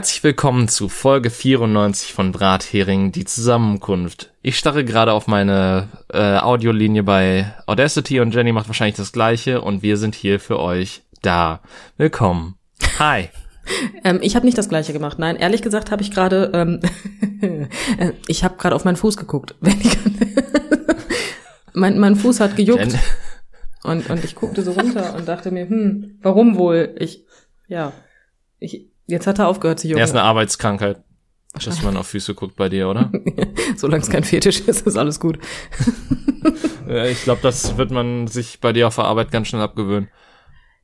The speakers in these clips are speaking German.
Herzlich willkommen zu Folge 94 von Brathering, die Zusammenkunft. Ich starre gerade auf meine äh, Audiolinie bei Audacity und Jenny macht wahrscheinlich das gleiche und wir sind hier für euch da. Willkommen. Hi. ähm, ich habe nicht das gleiche gemacht. Nein, ehrlich gesagt habe ich gerade, ähm, äh, ich habe gerade auf meinen Fuß geguckt. mein, mein Fuß hat gejuckt. Und, und ich guckte so runter und dachte mir, hm, warum wohl? Ich, ja, ich, Jetzt hat er aufgehört zu jucken. Er ist eine Arbeitskrankheit, dass man auf Füße guckt bei dir, oder? Solange es kein Fetisch ist, ist alles gut. ich glaube, das wird man sich bei dir auf der Arbeit ganz schnell abgewöhnen.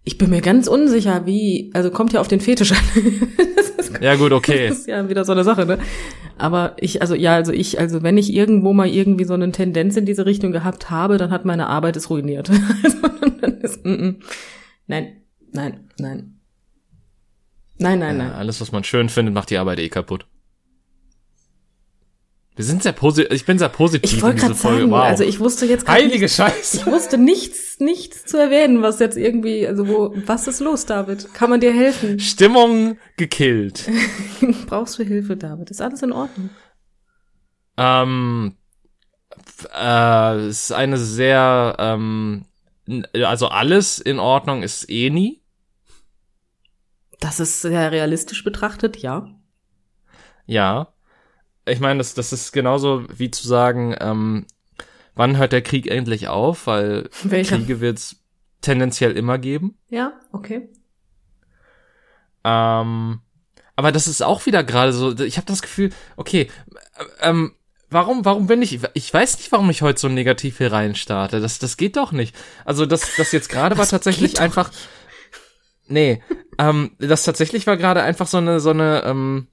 Ich bin mir ganz unsicher, wie, also kommt ja auf den Fetisch an. ja gut, okay. Das ist ja wieder so eine Sache, ne? Aber ich, also ja, also ich, also wenn ich irgendwo mal irgendwie so eine Tendenz in diese Richtung gehabt habe, dann hat meine Arbeit es ruiniert. Also, dann ist, mm, mm. Nein, nein, nein. Nein, nein, nein. alles, was man schön findet, macht die Arbeit eh kaputt. Wir sind sehr positiv, ich bin sehr positiv ich in diese Folge. Sagen, wow. Also ich wusste jetzt Heilige Scheiße. Ich wusste nichts, nichts zu erwähnen, was jetzt irgendwie, also wo, was ist los, David? Kann man dir helfen? Stimmung gekillt. Brauchst du Hilfe, David? Ist alles in Ordnung? Ähm, äh, ist eine sehr, ähm, also alles in Ordnung ist eh nie. Das ist sehr realistisch betrachtet, ja. Ja. Ich meine, das, das ist genauso wie zu sagen, ähm, wann hört der Krieg endlich auf, weil Welcher? Kriege wird es tendenziell immer geben. Ja, okay. Ähm, aber das ist auch wieder gerade so, ich habe das Gefühl, okay, ähm, warum, warum bin ich, ich weiß nicht, warum ich heute so negativ hier rein starte. Das, das geht doch nicht. Also das, das jetzt gerade war tatsächlich einfach, nicht. Nee, ähm, das tatsächlich war gerade einfach so eine, so eine, ähm,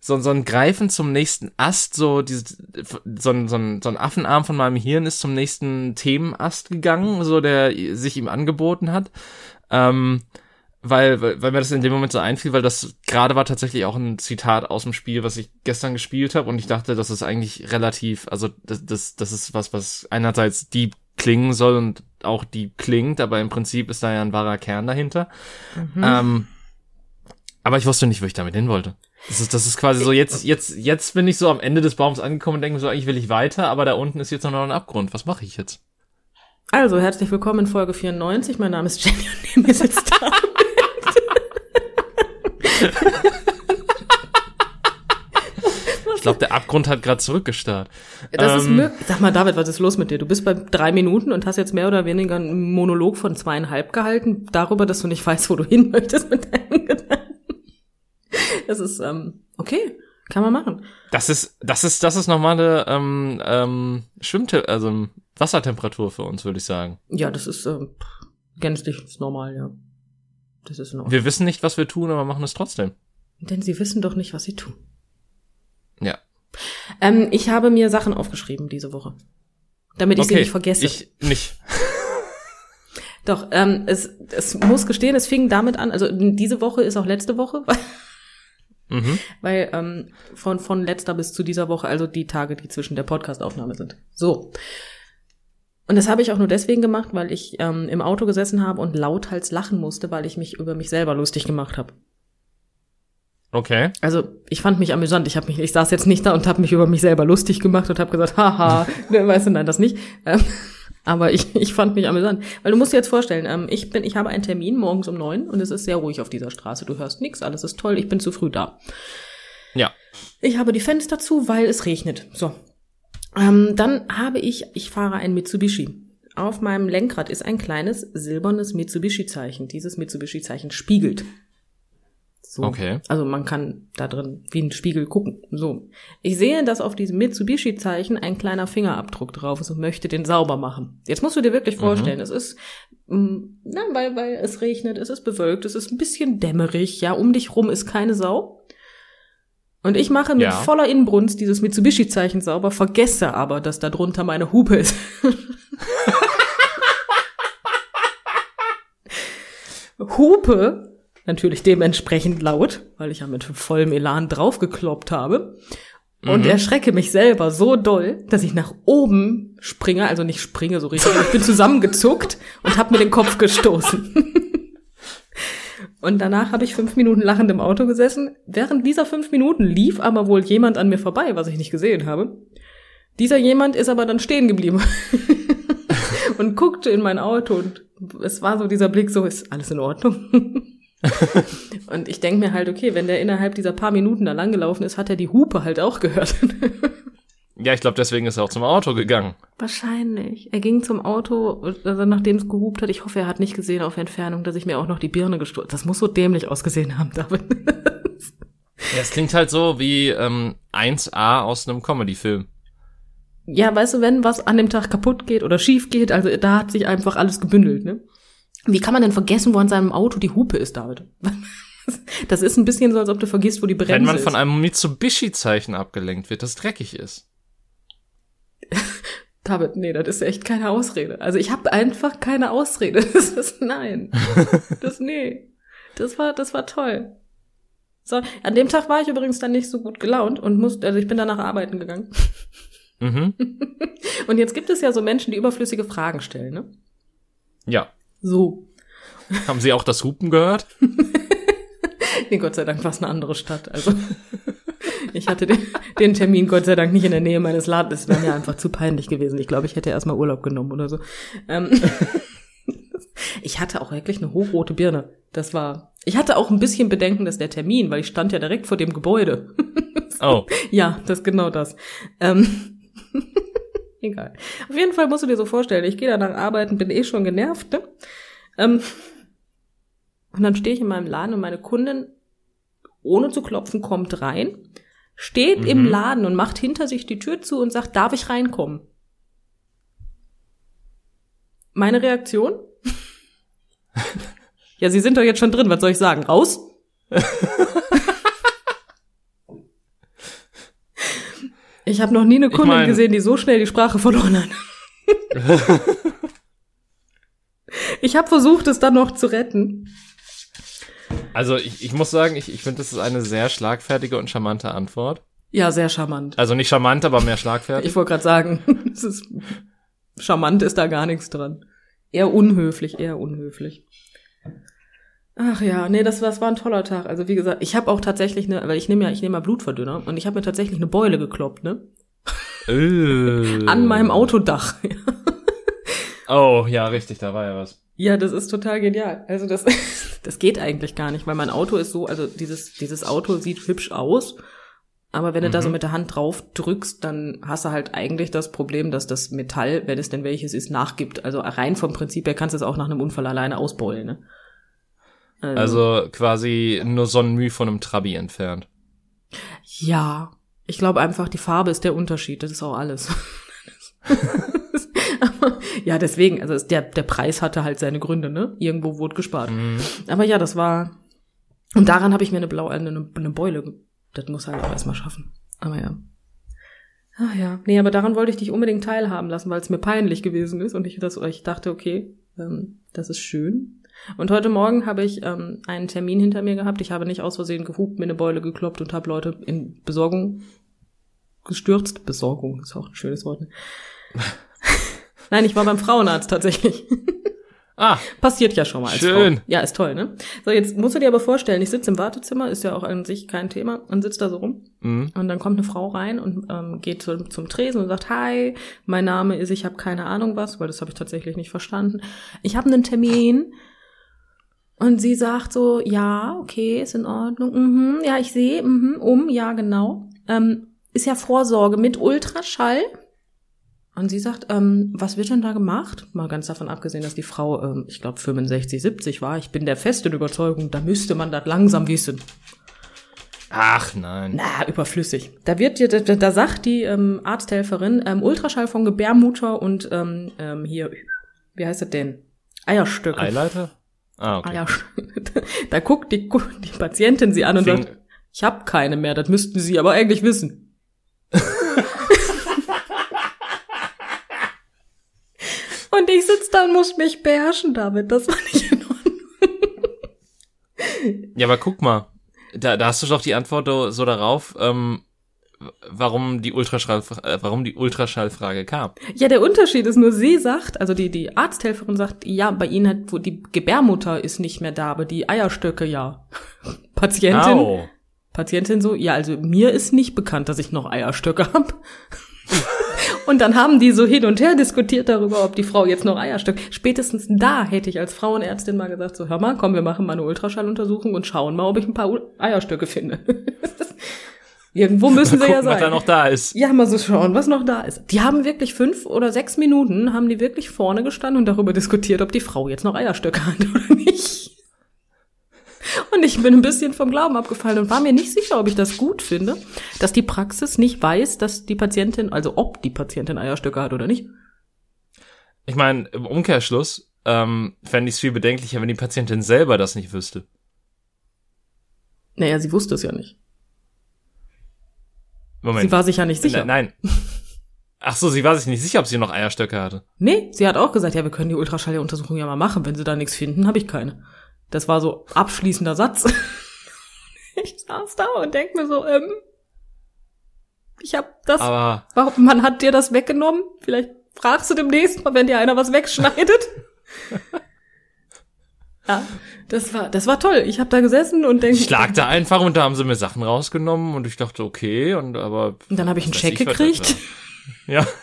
so, so ein Greifen zum nächsten Ast, so, diese, so, ein, so, ein, so ein Affenarm von meinem Hirn ist zum nächsten Themenast gegangen, so der sich ihm angeboten hat. Ähm, weil, weil, weil mir das in dem Moment so einfiel, weil das gerade war tatsächlich auch ein Zitat aus dem Spiel, was ich gestern gespielt habe und ich dachte, das ist eigentlich relativ, also das, das, das ist was, was einerseits deep klingen soll und auch die klingt, aber im Prinzip ist da ja ein wahrer Kern dahinter. Mhm. Ähm, aber ich wusste nicht, wo ich damit hin wollte. Das ist, das ist quasi so, jetzt, jetzt, jetzt bin ich so am Ende des Baums angekommen und denke mir so, eigentlich will ich weiter, aber da unten ist jetzt noch ein Abgrund. Was mache ich jetzt? Also, herzlich willkommen in Folge 94. Mein Name ist Jenny und neben mir sitzt David. Ich glaube, der Abgrund hat gerade zurückgestarrt. Das ähm, ist möglich. Sag mal, David, was ist los mit dir? Du bist bei drei Minuten und hast jetzt mehr oder weniger einen Monolog von zweieinhalb gehalten, darüber, dass du nicht weißt, wo du hin möchtest mit deinen Gedanken. Das ist, ähm, okay. Kann man machen. Das ist, das ist, das ist normale ähm, ähm, Schwimmte also Wassertemperatur für uns, würde ich sagen. Ja, das ist ähm, gänzlich normal, ja. Das ist normal. Wir wissen nicht, was wir tun, aber machen es trotzdem. Denn sie wissen doch nicht, was sie tun. Ja. Ähm, ich habe mir Sachen aufgeschrieben diese Woche. Damit ich okay, sie nicht vergesse. Ich nicht. Doch, ähm, es, es muss gestehen, es fing damit an, also diese Woche ist auch letzte Woche, mhm. weil ähm, von, von letzter bis zu dieser Woche, also die Tage, die zwischen der Podcastaufnahme sind. So. Und das habe ich auch nur deswegen gemacht, weil ich ähm, im Auto gesessen habe und lauthals lachen musste, weil ich mich über mich selber lustig gemacht habe. Okay. Also ich fand mich amüsant. Ich habe mich, ich saß jetzt nicht da und habe mich über mich selber lustig gemacht und habe gesagt, haha, ne, weißt du, nein, das nicht. Ähm, aber ich, ich fand mich amüsant. Weil du musst dir jetzt vorstellen, ähm, ich bin, ich habe einen Termin morgens um neun und es ist sehr ruhig auf dieser Straße. Du hörst nichts, alles ist toll, ich bin zu früh da. Ja. Ich habe die Fenster zu, weil es regnet. So. Ähm, dann habe ich, ich fahre ein Mitsubishi. Auf meinem Lenkrad ist ein kleines silbernes Mitsubishi-Zeichen. Dieses Mitsubishi-Zeichen spiegelt. So. Okay. Also man kann da drin wie ein Spiegel gucken. So. Ich sehe, dass auf diesem Mitsubishi-Zeichen ein kleiner Fingerabdruck drauf ist und möchte den sauber machen. Jetzt musst du dir wirklich mhm. vorstellen, mhm. es ist, mm, na, weil, weil es regnet, es ist bewölkt, es ist ein bisschen dämmerig, ja, um dich rum ist keine Sau. Und ich mache mit ja. voller Inbrunst dieses Mitsubishi-Zeichen sauber, vergesse aber, dass da drunter meine Hupe ist. Hupe natürlich dementsprechend laut, weil ich ja mit vollem Elan draufgekloppt habe. Und mhm. erschrecke mich selber so doll, dass ich nach oben springe, also nicht springe so richtig, ich bin zusammengezuckt und habe mir den Kopf gestoßen. Und danach habe ich fünf Minuten lachend im Auto gesessen. Während dieser fünf Minuten lief aber wohl jemand an mir vorbei, was ich nicht gesehen habe. Dieser jemand ist aber dann stehen geblieben und guckte in mein Auto und es war so dieser Blick, so ist alles in Ordnung. und ich denke mir halt, okay, wenn der innerhalb dieser paar Minuten da langgelaufen ist, hat er die Hupe halt auch gehört. ja, ich glaube, deswegen ist er auch zum Auto gegangen. Wahrscheinlich. Er ging zum Auto, also nachdem es gehupt hat. Ich hoffe, er hat nicht gesehen auf Entfernung, dass ich mir auch noch die Birne gestoßen. Das muss so dämlich ausgesehen haben, David. ja, es klingt halt so wie ähm, 1A aus einem Comedy-Film. Ja, weißt du, wenn was an dem Tag kaputt geht oder schief geht, also da hat sich einfach alles gebündelt, ne? Wie kann man denn vergessen, wo an seinem Auto die Hupe ist, David? Das ist ein bisschen so, als ob du vergisst, wo die Bremse ist. Wenn man von einem Mitsubishi-Zeichen abgelenkt wird, das dreckig ist. David, nee, das ist echt keine Ausrede. Also ich habe einfach keine Ausrede. Das ist nein. Das nee. Das war das war toll. So, an dem Tag war ich übrigens dann nicht so gut gelaunt und musste also ich bin danach arbeiten gegangen. Mhm. und jetzt gibt es ja so Menschen, die überflüssige Fragen stellen, ne? Ja. So. Haben Sie auch das Hupen gehört? nee, Gott sei Dank war es eine andere Stadt. Also ich hatte den, den, Termin Gott sei Dank nicht in der Nähe meines Ladens. Es wäre mir einfach zu peinlich gewesen. Ich glaube, ich hätte erstmal Urlaub genommen oder so. Ähm, ich hatte auch wirklich eine hochrote Birne. Das war. Ich hatte auch ein bisschen Bedenken, dass der Termin, weil ich stand ja direkt vor dem Gebäude. Oh. ja, das ist genau das. Ähm, Egal. Auf jeden Fall musst du dir so vorstellen, ich gehe danach arbeiten, bin eh schon genervt, ne? Ähm, und dann stehe ich in meinem Laden und meine Kundin, ohne zu klopfen, kommt rein, steht mhm. im Laden und macht hinter sich die Tür zu und sagt, darf ich reinkommen? Meine Reaktion? ja, Sie sind doch jetzt schon drin, was soll ich sagen? Raus? Ich habe noch nie eine Kundin ich mein, gesehen, die so schnell die Sprache verloren hat. ich habe versucht, es dann noch zu retten. Also ich, ich muss sagen, ich, ich finde, das ist eine sehr schlagfertige und charmante Antwort. Ja, sehr charmant. Also nicht charmant, aber mehr schlagfertig. ich wollte gerade sagen, es ist, charmant ist da gar nichts dran. Eher unhöflich, eher unhöflich. Ach ja, nee, das, das war ein toller Tag. Also wie gesagt, ich habe auch tatsächlich eine, weil ich nehme ja, ich nehme ja Blutverdünner und ich habe mir tatsächlich eine Beule gekloppt, ne? Äh. An meinem Autodach. oh, ja, richtig, da war ja was. Ja, das ist total genial. Also das, das geht eigentlich gar nicht, weil mein Auto ist so, also dieses, dieses Auto sieht hübsch aus, aber wenn du mhm. da so mhm. mit der Hand drauf drückst, dann hast du halt eigentlich das Problem, dass das Metall, wenn es denn welches ist, nachgibt. Also rein vom Prinzip her kannst du es auch nach einem Unfall alleine ausbeulen, ne? Also, also quasi nur Sonnenmüh von einem Trabi entfernt. Ja, ich glaube einfach, die Farbe ist der Unterschied. Das ist auch alles. ja, deswegen, also der, der Preis hatte halt seine Gründe, ne? Irgendwo wurde gespart. Mhm. Aber ja, das war. Und daran habe ich mir eine blaue, eine, eine Beule. Das muss halt auch erstmal schaffen. Aber ja. Ach ja. Nee, aber daran wollte ich dich unbedingt teilhaben lassen, weil es mir peinlich gewesen ist und ich das, ich dachte, okay, ähm, das ist schön. Und heute Morgen habe ich ähm, einen Termin hinter mir gehabt. Ich habe nicht aus Versehen gehupt, mir eine Beule gekloppt und habe Leute in Besorgung gestürzt. Besorgung ist auch ein schönes Wort. Ne? Nein, ich war beim Frauenarzt tatsächlich. Ah. Passiert ja schon mal als Schön. Frau. Ja, ist toll, ne? So, jetzt musst du dir aber vorstellen, ich sitze im Wartezimmer, ist ja auch an sich kein Thema, und sitze da so rum. Mhm. Und dann kommt eine Frau rein und ähm, geht zu, zum Tresen und sagt, hi, mein Name ist, ich habe keine Ahnung was, weil das habe ich tatsächlich nicht verstanden. Ich habe einen Termin und sie sagt so, ja, okay, ist in Ordnung. Mhm, ja, ich sehe, mhm, um, ja, genau. Ähm, ist ja Vorsorge mit Ultraschall. Und sie sagt, ähm, was wird denn da gemacht? Mal ganz davon abgesehen, dass die Frau, ähm, ich glaube, 65, 70 war. Ich bin der festen Überzeugung, da müsste man das langsam wissen. Ach nein. Na, überflüssig. Da wird da, da sagt die ähm, Arzthelferin ähm, Ultraschall von Gebärmutter und ähm, ähm, hier, wie heißt das denn? Eierstöcke. Eileiter? Ah, okay. Ah, ja. Da guckt die, die Patientin sie an und Fing sagt, ich habe keine mehr, das müssten Sie aber eigentlich wissen. und ich sitze da und muss mich beherrschen damit, das war nicht in Ordnung. ja, aber guck mal, da, da hast du doch die Antwort so darauf, ähm, warum die Ultraschall, äh, warum die Ultraschallfrage kam. Ja, der Unterschied ist nur, sie sagt, also die, die Arzthelferin sagt, ja, bei ihnen hat, wo die Gebärmutter ist nicht mehr da, aber die Eierstöcke ja. Patientin, Au. Patientin so, ja, also mir ist nicht bekannt, dass ich noch Eierstöcke hab. und dann haben die so hin und her diskutiert darüber, ob die Frau jetzt noch Eierstöcke. Spätestens da hätte ich als Frauenärztin mal gesagt, so, hör mal, komm, wir machen mal eine Ultraschalluntersuchung und schauen mal, ob ich ein paar Eierstöcke finde. Irgendwo müssen sie ja Gucken, was da sein. noch da ist. Ja, mal so schauen, was noch da ist. Die haben wirklich fünf oder sechs Minuten, haben die wirklich vorne gestanden und darüber diskutiert, ob die Frau jetzt noch Eierstöcke hat oder nicht. Und ich bin ein bisschen vom Glauben abgefallen und war mir nicht sicher, ob ich das gut finde, dass die Praxis nicht weiß, dass die Patientin, also ob die Patientin Eierstöcke hat oder nicht. Ich meine, im Umkehrschluss ähm, fände ich es viel bedenklicher, wenn die Patientin selber das nicht wüsste. Naja, sie wusste es ja nicht. Moment. Sie war sich ja nicht sicher. Nein. Ach so, sie war sich nicht sicher, ob sie noch Eierstöcke hatte. Nee, sie hat auch gesagt, ja, wir können die Ultraschalluntersuchung ja mal machen. Wenn sie da nichts finden, habe ich keine. Das war so abschließender Satz. ich saß da und denk mir so, ähm, ich hab das, Aber warum, man hat dir das weggenommen? Vielleicht fragst du demnächst mal, wenn dir einer was wegschneidet. ja, das war, das war toll. Ich habe da gesessen und denk, ich lag da einfach und da haben sie mir Sachen rausgenommen und ich dachte, okay, und aber. und dann habe ich einen was das gekriegt. Ja.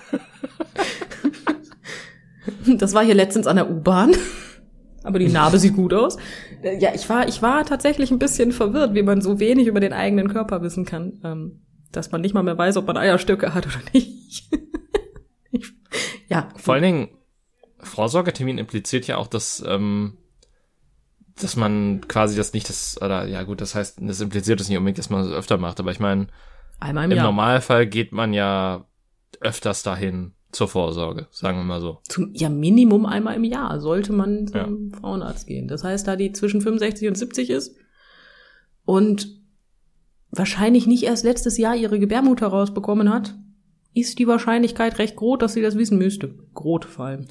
Das war hier letztens an der U-Bahn. Aber die Narbe sieht gut aus. Äh, Ja, ich war, ich war tatsächlich ein bisschen verwirrt, wie man so wenig über den eigenen Körper wissen kann, ähm, dass man nicht mal mehr weiß, ob man Eierstöcke hat oder nicht. ich, ja, Vor allen Dingen, Vorsorgetermin impliziert ja auch, dass, ähm, dass man quasi das nicht, das, oder ja gut, das heißt, das impliziert das nicht unbedingt, dass man das öfter macht, aber ich meine, im im. Normalfall geht man ja öfters dahin zur Vorsorge, sagen wir mal so. Zum, ja, Minimum einmal im Jahr sollte man Ja. zum Frauenarzt gehen. Das heißt, da die zwischen 65 und 70 ist und wahrscheinlich nicht erst letztes Jahr ihre Gebärmutter rausbekommen hat, ist die Wahrscheinlichkeit recht groß, dass sie das wissen müsste. Groß vor allem.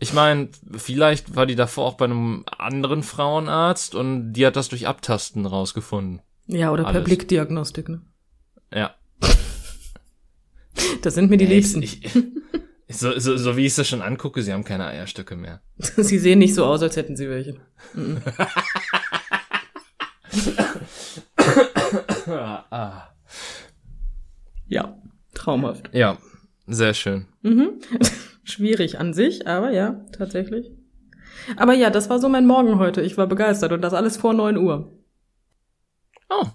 Ich meine, vielleicht war die davor auch bei einem anderen Frauenarzt und die hat das durch Abtasten rausgefunden. Ja, oder per Alles. Blickdiagnostik, ne? Ja. Das sind mir die Ey, Liebsten. Ich, ich, so, so, so wie ich es schon angucke, sie haben keine Eierstöcke mehr. Sie sehen nicht so aus, als hätten sie welche. Mhm. Ja, traumhaft. Ja, sehr schön. Mhm. Schwierig an sich, aber ja, tatsächlich. Aber ja, das war so mein Morgen heute. Ich war begeistert und das alles vor neun Uhr. Oh,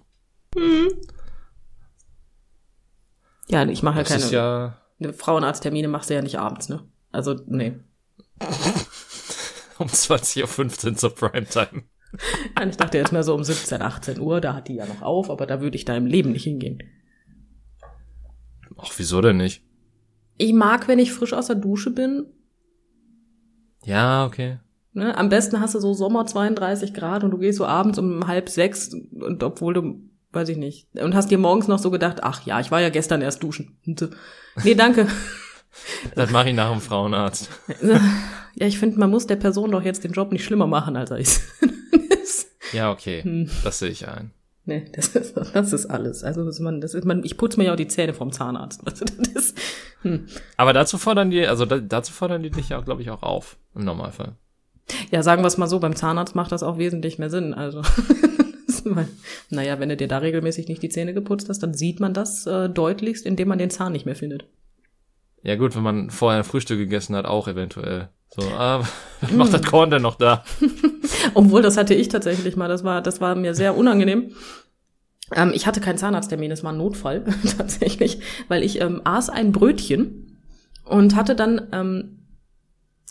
Ja, ich mache ja das keine ist ja Frauenarzttermine machst du ja nicht abends, ne? Also, nee. um 20.15 Uhr zur Primetime. Nein, ich dachte jetzt mehr so um 17, 18 Uhr, da hat die ja noch auf, aber da würde ich da im Leben nicht hingehen. Ach, wieso denn nicht? Ich mag, wenn ich frisch aus der Dusche bin. Ja, okay. Ne? Am besten hast du so Sommer 32 Grad und du gehst so abends um halb sechs und obwohl du, weiß ich nicht, und hast dir morgens noch so gedacht, ach ja, ich war ja gestern erst duschen. Nee, danke. Das mache ich nach dem Frauenarzt. ja, ich finde, man muss der Person doch jetzt den Job nicht schlimmer machen, als er ist. Ja, okay. Hm. Das sehe ich ein. Nee, das ist, das ist alles. Also das ist man, das ist man, ich putze mir ja auch die Zähne vom Zahnarzt. Also, das ist, hm. Aber dazu fordern die, also da, dazu fordern die dich ja, glaube ich, auch auf. Im Normalfall. Ja, sagen wir es mal so, beim Zahnarzt macht das auch wesentlich mehr Sinn. Also, mal- naja, wenn du dir da regelmäßig nicht die Zähne geputzt hast, dann sieht man das äh, deutlichst, indem man den Zahn nicht mehr findet. Ja gut, wenn man vorher ein Frühstück gegessen hat, auch eventuell. So, ah, was macht das Korn denn noch da? Obwohl, das hatte ich tatsächlich mal. Das war, das war mir sehr unangenehm. Ähm, ich hatte keinen Zahnarzttermin, das war ein Notfall tatsächlich, weil ich ähm, aß ein Brötchen und hatte dann ähm,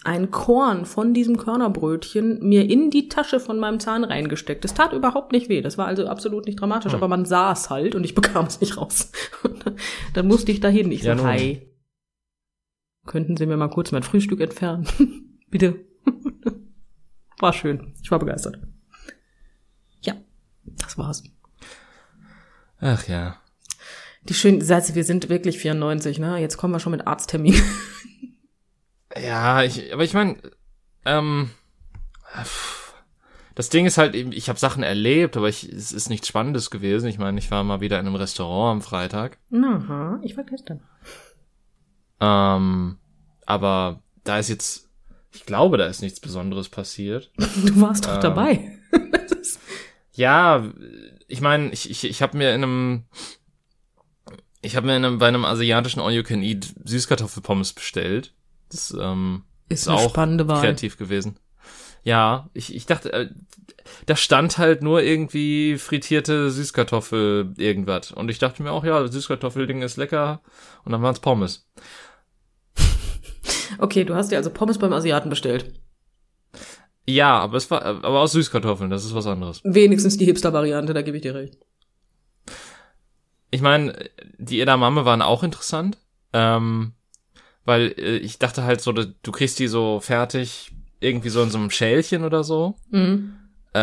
ein Korn von diesem Körnerbrötchen mir in die Tasche von meinem Zahn reingesteckt. Das tat überhaupt nicht weh. Das war also absolut nicht dramatisch, Hm. aber man sah es halt und ich bekam es nicht raus. Dann, musste ich dahin. Ich Ja, so, hi. Könnten Sie mir mal kurz mein Frühstück entfernen? Bitte. War schön. Ich war begeistert. Ja, das war's. Ach ja. Die schönen Sätze, wir sind wirklich 94, ne? Jetzt kommen wir schon mit Arzttermin. Ja, ich, aber ich meine, ähm, Das Ding ist halt, ich habe Sachen erlebt, aber ich, es ist nichts Spannendes gewesen. Ich meine, ich war mal wieder in einem Restaurant am Freitag. Aha, ich war gestern. Ähm, aber da ist jetzt, ich glaube, da ist nichts Besonderes passiert. Du warst doch Ähm, dabei. Ja, ich meine, ich, ich, ich habe mir in einem, ich habe mir in einem, bei einem asiatischen All You Can Eat Süßkartoffelpommes bestellt. Das ähm, Ist ist eine auch spannende Wahl. kreativ gewesen. Ja, ich, ich dachte, äh, da stand halt nur irgendwie frittierte Süßkartoffel irgendwas. Und ich dachte mir auch, ja, Süßkartoffelding ist lecker. Und dann waren's Pommes. Okay, du hast dir also Pommes beim Asiaten bestellt. Ja, aber es war, aber aus Süßkartoffeln, das ist was anderes. Wenigstens die Hipster-Variante, da gebe ich dir recht. Ich meine, die Edamame waren auch interessant, ähm, weil äh, ich dachte halt so, du kriegst die so fertig, irgendwie so in so einem Schälchen oder so, Mhm. äh,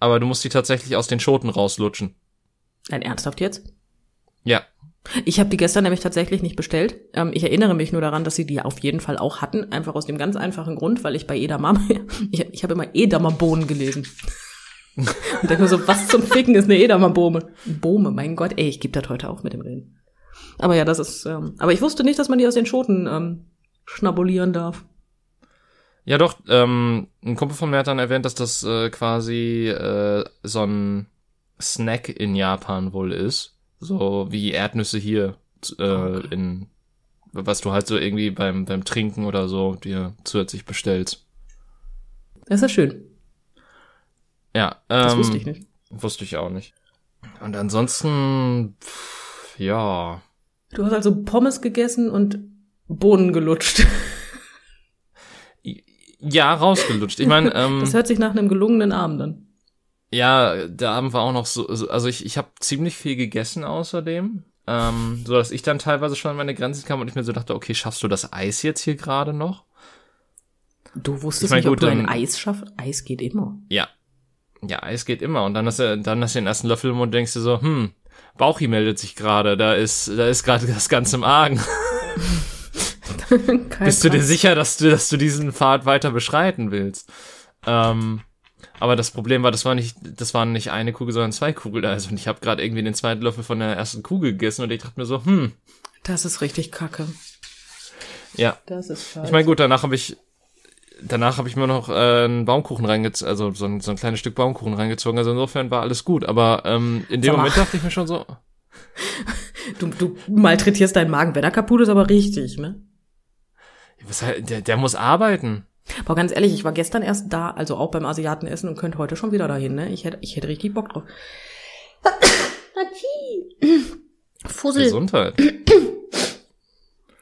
aber du musst die tatsächlich aus den Schoten rauslutschen. Nein, ernsthaft jetzt? Ja, Ich habe die gestern nämlich tatsächlich nicht bestellt. Ähm, ich erinnere mich nur daran, dass sie die auf jeden Fall auch hatten. Einfach aus dem ganz einfachen Grund, weil ich bei Edamame, ich, ich habe immer Edamerbohnen gelesen. Und denke mir so, was zum Ficken ist eine Edamerbohne? Bohme, mein Gott, ey, ich gebe das heute auf mit dem Reden. Aber ja, das ist, ähm, aber ich wusste nicht, dass man die aus den Schoten ähm, schnabulieren darf. ja doch, ähm, ein Kumpel von mir hat dann erwähnt, dass das äh, quasi äh, so ein Snack in Japan wohl ist, so wie Erdnüsse hier äh, in was du halt so irgendwie beim beim Trinken oder so dir zusätzlich bestellst. Das ist ja schön. Ja, Das ähm, wusste ich nicht. Wusste ich auch nicht. Und ansonsten, pff, ja. Du hast also Pommes gegessen und Bohnen gelutscht. Ja, rausgelutscht. Ich meine, ähm, Das hört sich nach einem gelungenen Abend an. Ja, der Abend war auch noch so, so also ich, ich habe ziemlich viel gegessen außerdem. Ähm, so dass ich dann teilweise schon an meine Grenzen kam und ich mir so dachte, okay, schaffst du das Eis jetzt hier gerade noch? Du wusstest Ich mein, nicht, ob gut, du ein Eis schaffst? Eis geht immer. Ja. Ja, Eis geht immer. Und dann hast du, dann hast du den ersten Löffel im Mund und denkst dir so, hm, Bauchi meldet sich gerade, da ist, da ist gerade das Ganze im Argen. Bist du dir sicher, dass du, dass du diesen Pfad weiter beschreiten willst? Ähm, aber das Problem war, das war nicht, das waren nicht eine Kugel, sondern zwei Kugeln. Also und ich habe gerade irgendwie den zweiten Löffel von der ersten Kugel gegessen und ich dachte mir so, hm, Das ist richtig kacke. ja. Das ist scheiße. Ich meine, gut, danach habe ich, danach habe ich mir noch äh, einen Baumkuchen reingezogen, also so ein, so ein kleines Stück Baumkuchen reingezogen. Also insofern war alles gut. Aber ähm, in dem Sag. Moment dachte ich mir schon so, du, du malträtierst deinen Magen, wenn er kaputt ist, aber richtig, ne? was, der, der muss arbeiten. Aber ganz ehrlich, ich war gestern erst da, also auch beim Asiaten essen und könnte heute schon wieder dahin, ne? Ich hätte, ich hätte richtig Bock drauf. Fussel. Gesundheit.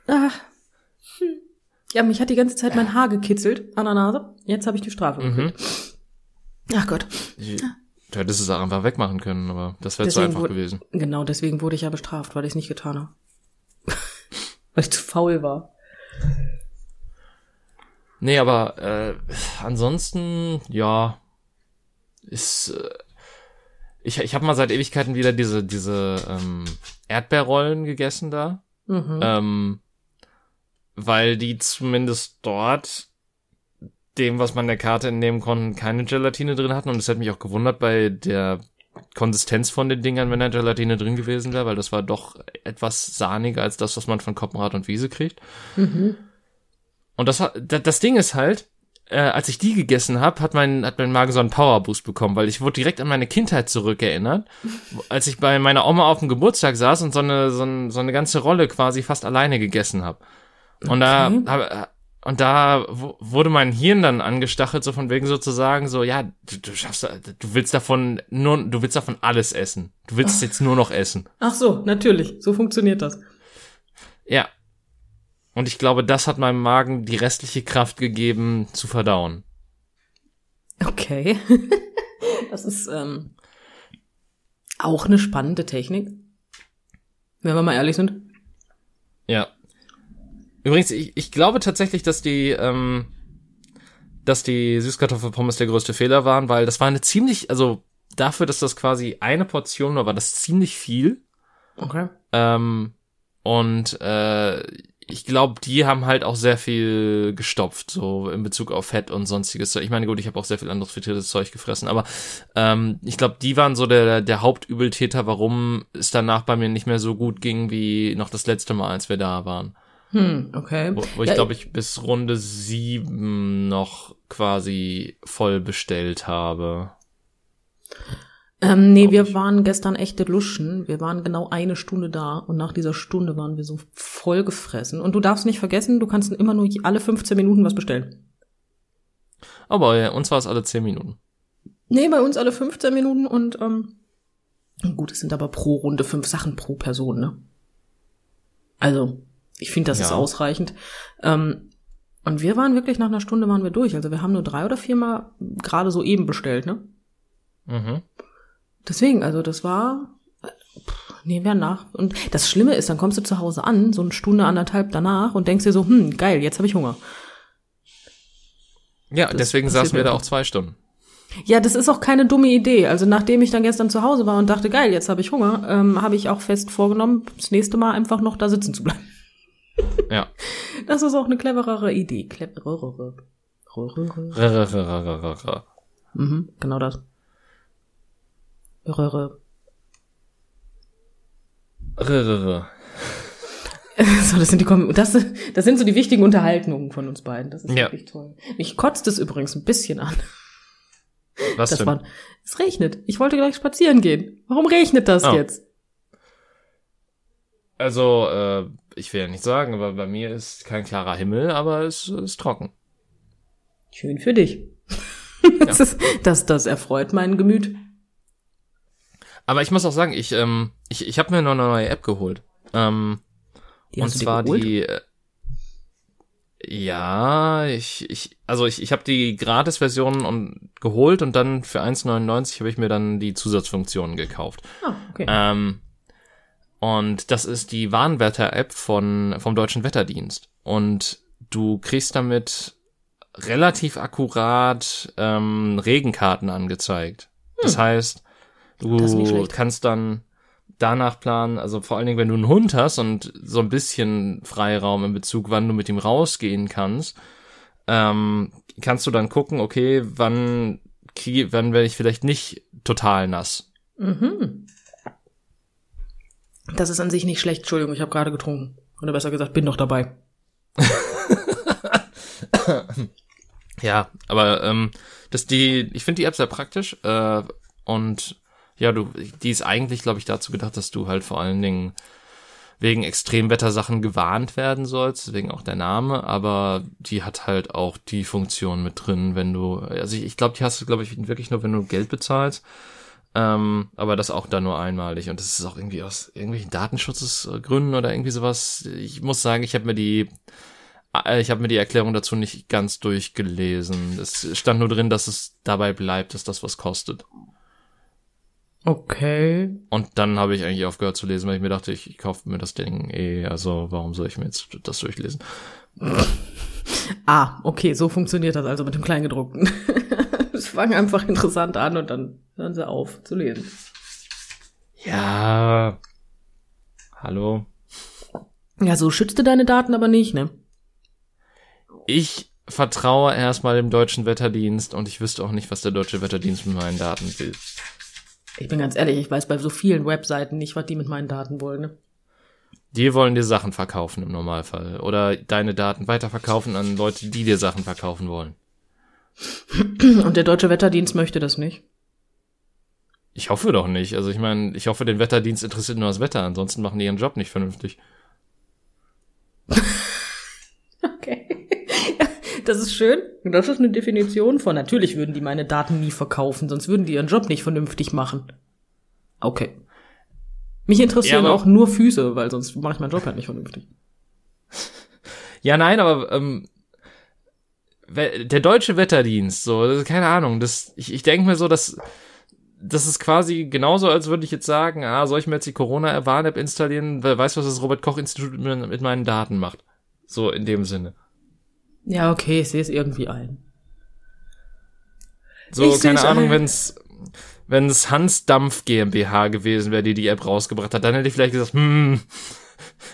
Ah. Hm. Ja, mich hat die ganze Zeit mein Haar gekitzelt an der Nase. Jetzt habe ich die Strafe gekriegt. Mhm. Ach Gott. Ich, du hättest es auch einfach wegmachen können, aber das wäre zu einfach wurde- gewesen. Genau, deswegen wurde ich ja bestraft, weil ich es nicht getan habe. weil ich zu faul war. Nee, aber äh, ansonsten, ja, ist äh, ich ich habe mal seit Ewigkeiten wieder diese diese ähm, Erdbeerrollen gegessen da, Mhm. ähm, weil die zumindest dort dem, was man der Karte entnehmen konnte, keine Gelatine drin hatten und es hat mich auch gewundert bei der Konsistenz von den Dingern, wenn da Gelatine drin gewesen wäre, weil das war doch etwas sahniger als das, was man von Koppenrad und Wiese kriegt. Mhm. Und das, da- das Ding ist halt, äh, als ich die gegessen habe, hat mein, hat mein Magen so einen Powerboost bekommen, weil ich wurde direkt an meine Kindheit zurückerinnert, als ich bei meiner Oma auf dem Geburtstag saß und so eine, so, ein, so eine ganze Rolle quasi fast alleine gegessen habe. Und da, Okay. hab, und da wu- wurde mein Hirn dann angestachelt, so von wegen sozusagen so, ja, du, du schaffst, du willst davon nur, du willst davon alles essen. Du willst es jetzt nur noch essen. Ach so, natürlich. So funktioniert das. Ja. Und ich glaube, das hat meinem Magen die restliche Kraft gegeben, zu verdauen. Okay. das ist ähm, auch eine spannende Technik. Wenn wir mal ehrlich sind. Ja. Übrigens, ich, ich glaube tatsächlich, dass die, ähm, dass die Süßkartoffelpommes der größte Fehler waren, weil das war eine ziemlich, also dafür, dass das quasi eine Portion war, war das ziemlich viel. Okay. Ähm, und äh, ich glaube, die haben halt auch sehr viel gestopft, so in Bezug auf Fett und sonstiges. Ich meine, gut, ich habe auch sehr viel anderes frittiertes Zeug gefressen, aber ähm, ich glaube, die waren so der, der Hauptübeltäter, warum es danach bei mir nicht mehr so gut ging wie noch das letzte Mal, als wir da waren. Hm, okay. Wo, wo ich, glaube ich, bis Runde sieben noch quasi voll bestellt habe. Ähm, nee, wir waren gestern echte Luschen. Wir waren genau eine Stunde da und nach dieser Stunde waren wir so voll gefressen. Und du darfst nicht vergessen, du kannst immer nur alle 15 Minuten was bestellen. Aber ja, uns war es alle 10 Minuten. Nee, bei uns alle 15 Minuten und ähm, gut, es sind aber pro Runde fünf Sachen pro Person, ne? Also, ich finde, das ja. ist ausreichend. Ähm, und wir waren wirklich nach einer Stunde waren wir durch. Also wir haben nur drei oder viermal gerade so eben bestellt, ne? Mhm. Deswegen, also das war, nehmen wir nach. Und das Schlimme ist, dann kommst du zu Hause an, so eine Stunde, anderthalb danach und denkst dir so, hm, geil, jetzt habe ich Hunger. Ja, das deswegen saßen wir da auch zwei Stunden. Ja, das ist auch keine dumme Idee. Also nachdem ich dann gestern zu Hause war und dachte, geil, jetzt habe ich Hunger, ähm, habe ich auch fest vorgenommen, das nächste Mal einfach noch da sitzen zu bleiben. Ja. Das ist auch eine cleverere Idee. Cleverere. Mhm, genau das. Röhre. Röhre. So, das sind die das, das sind so die wichtigen Unterhaltungen von uns beiden. Das ist ja. wirklich toll. Mich kotzt es übrigens ein bisschen an. Was das denn? War, es regnet. Ich wollte gleich spazieren gehen. Warum regnet das oh. jetzt? Also, äh, ich will ja nicht sagen, aber bei mir ist kein klarer Himmel, aber es ist trocken. Schön für dich. das, ja. ist, das, das erfreut mein Gemüt. Aber ich muss auch sagen, ich, ähm, ich, ich habe mir noch eine neue App geholt. Ähm, die und zwar die. Äh, ja, ich, ich, also ich, ich habe die Gratis-Version und geholt und dann für 1,99 habe ich mir dann die Zusatzfunktionen gekauft. Ah, okay. Ähm, und das ist die Warnwetter-App von vom Deutschen Wetterdienst. Und du kriegst damit relativ akkurat ähm, Regenkarten angezeigt. Das hm. heißt, Du kannst dann danach planen, also vor allen Dingen, wenn du einen Hund hast und so ein bisschen Freiraum in Bezug, wann du mit ihm rausgehen kannst, ähm, kannst du dann gucken, okay, wann kriege, wann werde ich vielleicht nicht total nass. Mhm. Das ist an sich nicht schlecht. Entschuldigung, ich habe gerade getrunken. Oder besser gesagt, bin doch dabei. ja, aber ähm, das die, ich finde die App sehr praktisch äh, und ja, du, die ist eigentlich, glaube ich, dazu gedacht, dass du halt vor allen Dingen wegen Extremwettersachen gewarnt werden sollst, deswegen auch der Name, aber die hat halt auch die Funktion mit drin, wenn du, also ich, ich glaube, die hast du, glaube ich, wirklich nur, wenn du Geld bezahlst. Ähm, aber das auch dann nur einmalig und das ist auch irgendwie aus irgendwelchen Datenschutzgründen oder irgendwie sowas. Ich muss sagen, ich habe mir die äh, ich habe mir die Erklärung dazu nicht ganz durchgelesen. Es stand nur drin, dass es dabei bleibt, dass das was kostet. Okay. Und dann habe ich eigentlich aufgehört zu lesen, weil ich mir dachte, ich, ich kaufe mir das Ding eh, also warum soll ich mir jetzt das durchlesen? ah, okay, so funktioniert das also mit dem Kleingedruckten. es fangen einfach interessant an und dann hören sie auf zu lesen. Ja. Hallo. Ja, so schützt du deine Daten aber nicht, ne? Ich vertraue erstmal dem deutschen Wetterdienst und ich wüsste auch nicht, was der deutsche Wetterdienst mit meinen Daten will. Ich bin ganz ehrlich, ich weiß bei so vielen Webseiten nicht, was die mit meinen Daten wollen. Ne? Die wollen dir Sachen verkaufen im Normalfall. Oder deine Daten weiterverkaufen an Leute, die dir Sachen verkaufen wollen. Und der deutsche Wetterdienst möchte das nicht. Ich hoffe doch nicht. Also ich meine, ich hoffe, den Wetterdienst interessiert nur das Wetter, ansonsten machen die ihren Job nicht vernünftig. Das ist schön. Und das ist eine Definition von, natürlich würden die meine Daten nie verkaufen, sonst würden die ihren Job nicht vernünftig machen. Okay. Mich interessieren ja, auch nur Füße, weil sonst mache ich meinen Job halt nicht vernünftig. Ja, nein, aber ähm, der deutsche Wetterdienst, so, keine Ahnung, das, ich, ich denke mir so, dass das ist quasi genauso, als würde ich jetzt sagen, ah, soll ich mir jetzt die Corona-Warn-App installieren, weil weiß, was das Robert-Koch-Institut mit meinen Daten macht. So in dem Sinne. Ja, okay, ich sehe es irgendwie ein. So, ich keine Ahnung, wenn es wenn es Hans Dampf GmbH gewesen wäre, die die App rausgebracht hat, dann hätte ich vielleicht gesagt, hm,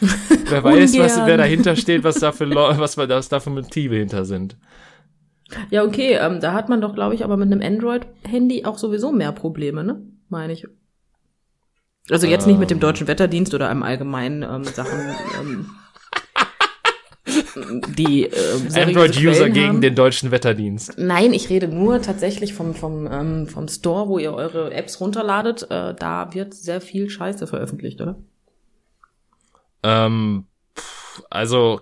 wer weiß, was, wer dahinter steht, was da für, was, was da für Motive hinter sind. Ja, okay, ähm, da hat man doch, glaube ich, aber mit einem Android-Handy auch sowieso mehr Probleme, ne? Meine ich. Also jetzt ähm. nicht mit dem ähm. deutschen Wetterdienst oder einem allgemeinen ähm, Sachen, ähm, die äh, Android-User gegen den deutschen Wetterdienst. Nein, ich rede nur tatsächlich vom vom ähm, vom Store, wo ihr eure Apps runterladet. Äh, da wird sehr viel Scheiße veröffentlicht, oder? Ähm, also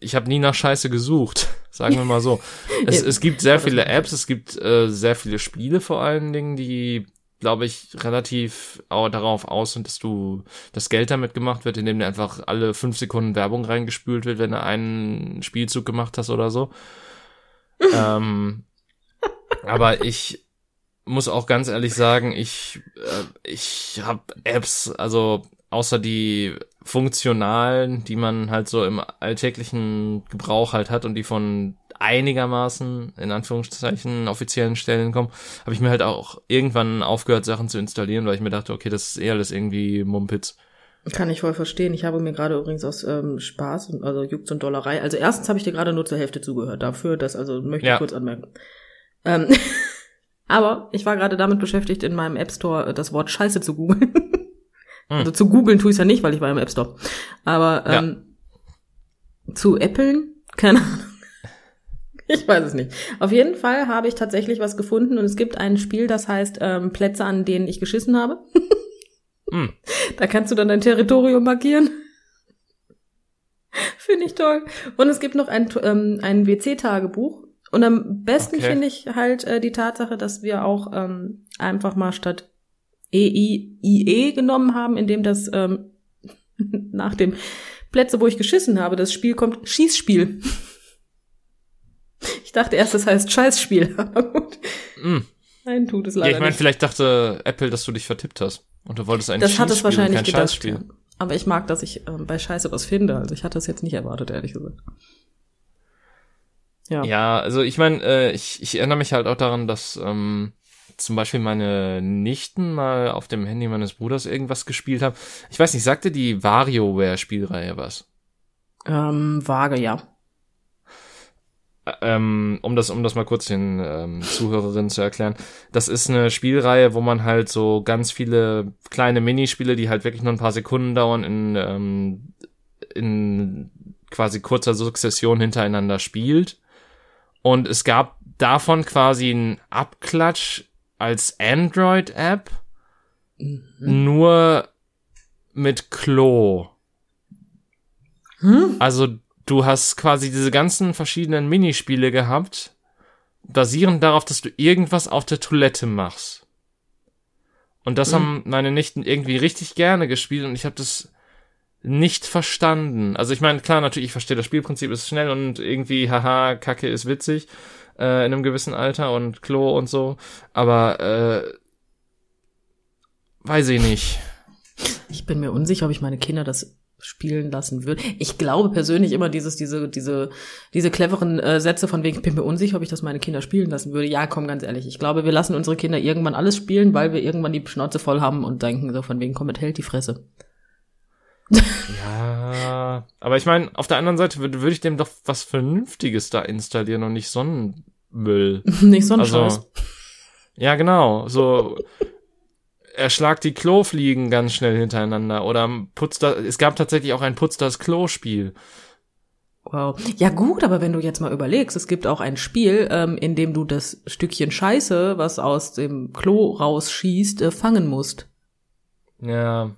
ich habe nie nach Scheiße gesucht, sagen wir mal so. Es, es gibt sehr viele Apps, es gibt äh, sehr viele Spiele vor allen Dingen, die glaube ich, relativ darauf aus dass du das Geld damit gemacht wird, indem dir einfach alle fünf Sekunden Werbung reingespült wird, wenn du einen Spielzug gemacht hast oder so. ähm, aber ich muss auch ganz ehrlich sagen, ich äh, ich habe Apps, also außer die funktionalen, die man halt so im alltäglichen Gebrauch halt hat und die von einigermaßen, in Anführungszeichen, offiziellen Stellen kommen, habe ich mir halt auch irgendwann aufgehört, Sachen zu installieren, weil ich mir dachte, okay, das ist eher alles irgendwie Mumpitz. Kann ich voll verstehen. Ich habe mir gerade übrigens aus ähm, Spaß, also Juckt und Dollerei, also erstens habe ich dir gerade nur zur Hälfte zugehört dafür, das also möchte ich ja. kurz anmerken. Ähm, aber ich war gerade damit beschäftigt, in meinem App Store äh, das Wort Scheiße zu googeln. hm. Also zu googeln tue ich ja nicht, weil ich war im App Store. Aber ähm, ja. zu Applen, keine Ahnung. Ich weiß es nicht. Auf jeden Fall habe ich tatsächlich was gefunden und es gibt ein Spiel, das heißt ähm, Plätze, an denen ich geschissen habe. mm. Da kannst du dann dein Territorium markieren. finde ich toll. Und es gibt noch ein, ähm, ein WC-Tagebuch. Und am besten okay. finde ich halt äh, die Tatsache, dass wir auch ähm, einfach mal statt EIIE genommen haben, indem das ähm, nach dem Plätze, wo ich geschissen habe, das Spiel kommt Schießspiel. Ich dachte erst, das heißt Scheißspiel, aber gut. Mm. Nein, tut es leider ja, ich meine, vielleicht dachte Apple, dass du dich vertippt hast und du wolltest ein Das hat es wahrscheinlich kein gedacht, Scheißspiel. Ja. Aber ich mag, dass ich ähm, bei Scheiße was finde. Also ich hatte es jetzt nicht erwartet, ehrlich gesagt. Ja, ja also ich meine, äh, ich, ich erinnere mich halt auch daran, dass ähm, zum Beispiel meine Nichten mal auf dem Handy meines Bruders irgendwas gespielt haben. Ich weiß nicht, sagte die WarioWare-Spielreihe was? Ähm, vage, ja ähm, um das, um das mal kurz den ähm, Zuhörerinnen zu erklären, das ist eine Spielreihe, wo man halt so ganz viele kleine Minispiele, die halt wirklich nur ein paar Sekunden dauern, in, ähm, in quasi kurzer Sukzession hintereinander spielt. Und es gab davon quasi einen Abklatsch als Android-App, mhm. nur mit Klo. Hm? Also du hast quasi diese ganzen verschiedenen Minispiele gehabt, basierend darauf, dass du irgendwas auf der Toilette machst. Und das mhm. haben meine Nichten irgendwie richtig gerne gespielt und ich habe das nicht verstanden. Also ich meine, klar, natürlich, ich verstehe das Spielprinzip ist schnell und irgendwie, haha, Kacke ist witzig äh, in einem gewissen Alter und Klo und so, aber äh, weiß ich nicht. Ich bin mir unsicher, ob ich meine Kinder das spielen lassen würde. Ich glaube persönlich immer dieses, diese, diese, diese cleveren äh, Sätze von wegen, ich bin mir unsicher, ob ich das meine Kinder spielen lassen würde. Ja, komm, ganz ehrlich. Ich glaube, wir lassen unsere Kinder irgendwann alles spielen, weil wir irgendwann die Schnauze voll haben und denken so von wegen, komm, hält die Fresse. Ja, aber ich meine, auf der anderen Seite würde würd ich dem doch was Vernünftiges da installieren und nicht Sonnenmüll. nicht Sonnenscheiß. Also, ja, genau. So er schlagt die Klofliegen ganz schnell hintereinander oder putzt da, es gab tatsächlich auch ein Putz das Klo-Spiel. Wow. Ja gut, aber wenn du jetzt mal überlegst, es gibt auch ein Spiel, ähm, in dem du das Stückchen Scheiße, was aus dem Klo rausschießt, äh, fangen musst. Ja.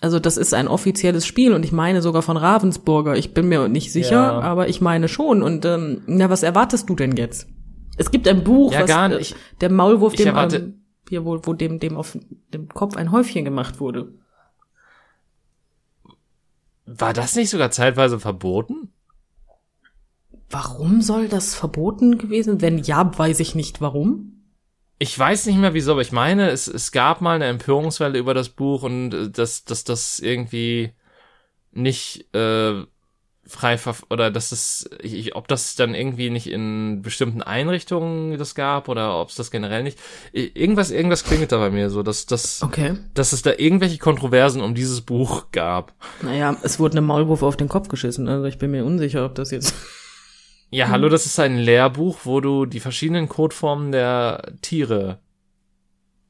Also das ist ein offizielles Spiel und ich meine sogar von Ravensburger. Ich bin mir nicht sicher, ja. aber ich meine schon. Und ähm, na, was erwartest du denn jetzt? Es gibt ein Buch, ja, was gar nicht. Äh, der Maulwurf ich dem erwarte, ähm, hier wo, wo dem, dem auf dem Kopf ein Häufchen gemacht wurde. War das nicht sogar zeitweise verboten? Warum soll das verboten gewesen? Wenn ja, weiß ich nicht warum. Ich weiß nicht mehr wieso, aber ich meine, es, es gab mal eine Empörungswelle über das Buch und äh, dass, dass das irgendwie nicht äh, frei oder dass es ich, ich, ob das dann irgendwie nicht in bestimmten Einrichtungen das gab oder ob es das generell nicht irgendwas irgendwas klingelt da bei mir so dass dass Okay. dass es da irgendwelche Kontroversen um dieses Buch gab Naja, es wurde eine Maulwurf auf den Kopf geschissen. Also ich bin mir unsicher, ob das jetzt. ja hallo das ist ein Lehrbuch wo du die verschiedenen Codeformen der Tiere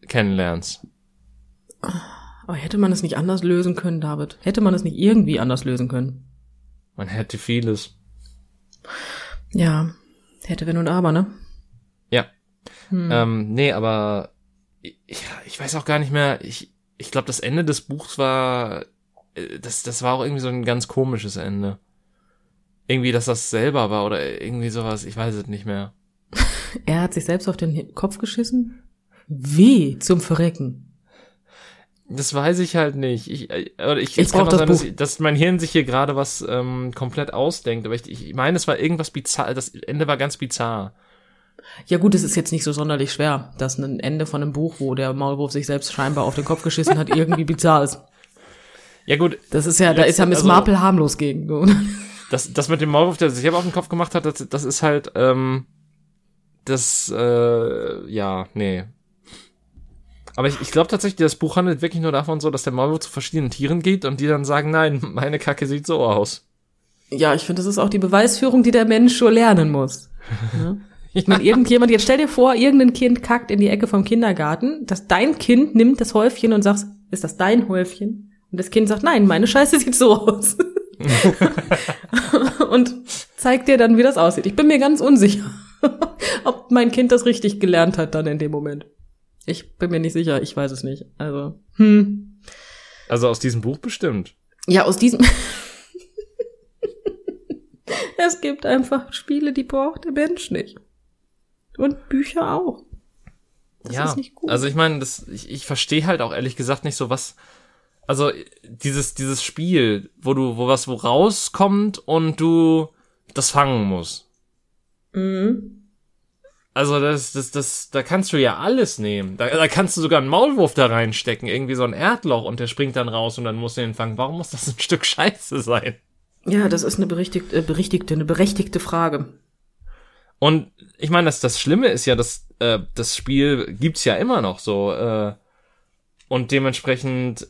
kennenlernst Aber hätte man es nicht anders lösen können, David? Hätte man es nicht irgendwie anders lösen können? Man hätte vieles Ja. Hätte wenn und aber, ne? ja Hm. Ähm, nee, aber ich, ich weiß auch gar nicht mehr. Ich, ich glaube, das Ende des Buchs war, äh, das, das war auch irgendwie so ein ganz komisches Ende. Irgendwie, dass das selber war oder irgendwie sowas. Ich weiß es nicht mehr. Er hat sich selbst auf den Kopf geschissen? Wie zum Verrecken? Das weiß ich halt nicht. Ich, äh, ich, Ich kann auch das sein, dass, ich- dass mein Hirn sich hier gerade was ähm, komplett ausdenkt. Aber ich, ich meine, es war irgendwas bizarr. Das Ende war ganz bizarr. Ja gut, es ist jetzt nicht so sonderlich schwer, dass ein Ende von einem Buch, wo der Maulwurf sich selbst scheinbar auf den Kopf geschissen hat, irgendwie bizarr ist. Ja gut, Das ist ja, da ist ja Miss Also- Marple harmlos gegen. Das, das mit dem Maulwurf, der sich selber auf den Kopf gemacht hat, das, das ist halt, ähm, das, äh, ja, nee. Aber ich, ich glaube tatsächlich, das Buch handelt wirklich nur davon so, dass der Maulwurf zu verschiedenen Tieren geht und die dann sagen, nein, meine Kacke sieht so aus. Ja, ich finde, das ist auch die Beweisführung, die der Mensch schon lernen muss. Ne? Ich meine, irgendjemand, jetzt stell dir vor, irgendein Kind kackt in die Ecke vom Kindergarten, dass dein Kind nimmt das Häufchen und sagt, ist das dein Häufchen? Und das Kind sagt, nein, meine Scheiße sieht so aus. und zeigt dir dann, wie das aussieht. Ich bin mir ganz unsicher, ob mein Kind das richtig gelernt hat dann in dem Moment. Ich bin mir nicht sicher, ich weiß es nicht. Also, hm. Also aus diesem Buch bestimmt. Ja, aus diesem. es gibt einfach Spiele, die braucht der Mensch nicht. Und Bücher auch. Das ja, ist nicht gut. also ich meine, das, ich, ich verstehe halt auch ehrlich gesagt nicht so was, also dieses, dieses Spiel, wo du, wo was wo rauskommt und du das fangen musst. Mhm. Also das, das, das, da kannst du ja alles nehmen. Da, da kannst du sogar einen Maulwurf da reinstecken, irgendwie so ein Erdloch und der springt dann raus und dann musst du ihn fangen. Warum muss das ein Stück Scheiße sein? Ja, das ist eine berichtigte, äh, berichtigte, eine berechtigte Frage. Und ich meine, das, das Schlimme ist ja, dass äh, das Spiel gibt's ja immer noch so. Äh, und dementsprechend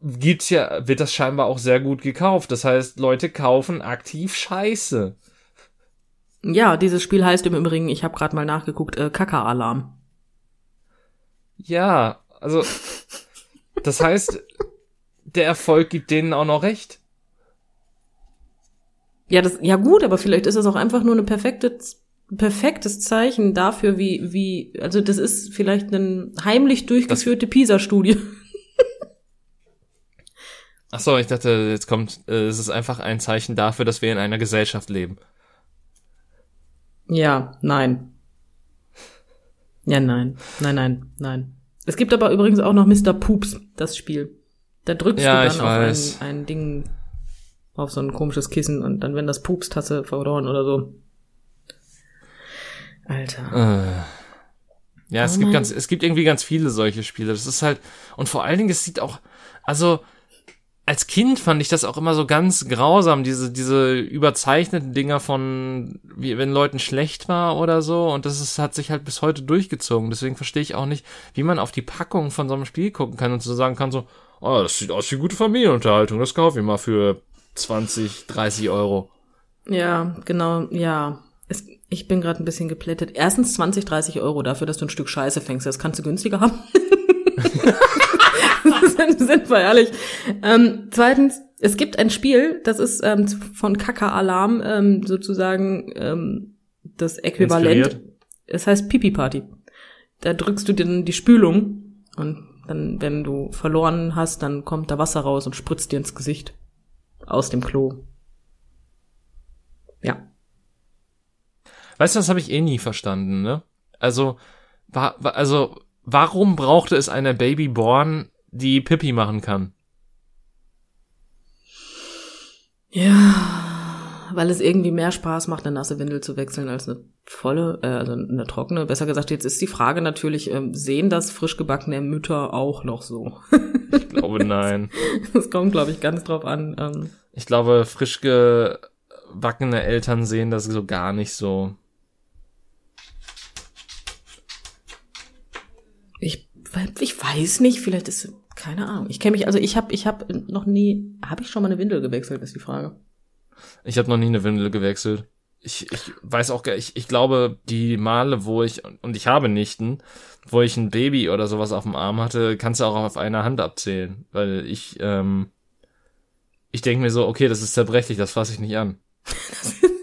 gibt's ja, wird das scheinbar auch sehr gut gekauft. Das heißt, Leute kaufen aktiv Scheiße. Ja, dieses Spiel heißt im Übrigen, ich habe gerade mal nachgeguckt, äh, Kaka-Alarm. Ja, also das heißt, der Erfolg gibt denen auch noch recht. Ja, das, ja gut, aber vielleicht ist es auch einfach nur eine perfekte, perfektes Zeichen dafür, wie, wie, also das ist vielleicht eine heimlich durchgeführte PISA-Studie. Ach so, ich dachte, jetzt kommt, äh, es ist einfach ein Zeichen dafür, dass wir in einer Gesellschaft leben. Ja, nein. Ja, nein. Nein, nein, nein. Es gibt aber übrigens auch noch Mr. Poops, das Spiel. Da drückst Ja, du dann auf ein, ein Ding, auf so ein komisches Kissen und dann, wenn das Pups, hast du verloren oder so. Alter. Äh, ja, es Oh gibt Mann. ganz, es gibt irgendwie ganz viele solche Spiele. Das ist halt, und vor allen Dingen, es sieht auch, also, als Kind fand ich das auch immer so ganz grausam, diese, diese überzeichneten Dinger von, wie, wenn Leuten schlecht war oder so. Und das ist, hat sich halt bis heute durchgezogen. Deswegen verstehe ich auch nicht, wie man auf die Packung von so einem Spiel gucken kann und so sagen kann, so, oh, das sieht aus wie gute Familienunterhaltung, das kaufe ich mal für 20, 30 Euro. Ja, genau, ja. Es, ich bin gerade ein bisschen geplättet. Erstens 20, 30 Euro dafür, dass du ein Stück Scheiße fängst. Das kannst du günstiger haben. sind, sind wir ehrlich. Ähm, zweitens, es gibt ein Spiel, das ist ähm, von Kaka-Alarm ähm, sozusagen ähm, das Äquivalent. Inspiriert? Es heißt Pipi Party. Da drückst du dann die Spülung und dann, wenn du verloren hast, dann kommt da Wasser raus und spritzt dir ins Gesicht. Aus dem Klo. Ja. Weißt du, das habe ich eh nie verstanden, ne? Also, wa, wa, also, warum brauchte es eine Babyborn, die Pippi machen kann? Ja, weil es irgendwie mehr Spaß macht, eine nasse Windel zu wechseln als eine volle, äh, also eine trockene. Besser gesagt, jetzt ist die Frage natürlich, ähm, sehen das frisch gebackene Mütter auch noch so? Ich glaube, nein. Das kommt, glaube ich, ganz drauf an. Ähm, Ich glaube, frisch gebackene Eltern sehen das so gar nicht so. Ich, ich weiß nicht, vielleicht ist keine Ahnung. Ich kenne mich also ich habe ich habe noch nie habe ich schon mal eine Windel gewechselt, ist die Frage. Ich habe noch nie eine Windel gewechselt. Ich, ich weiß auch, ich, ich glaube, die Male, wo ich, und ich habe Nichten, wo ich ein Baby oder sowas auf dem Arm hatte, kannst du auch auf einer Hand abzählen. Weil ich, ähm, ich denke mir so, okay, das ist zerbrechlich, das fasse ich nicht an.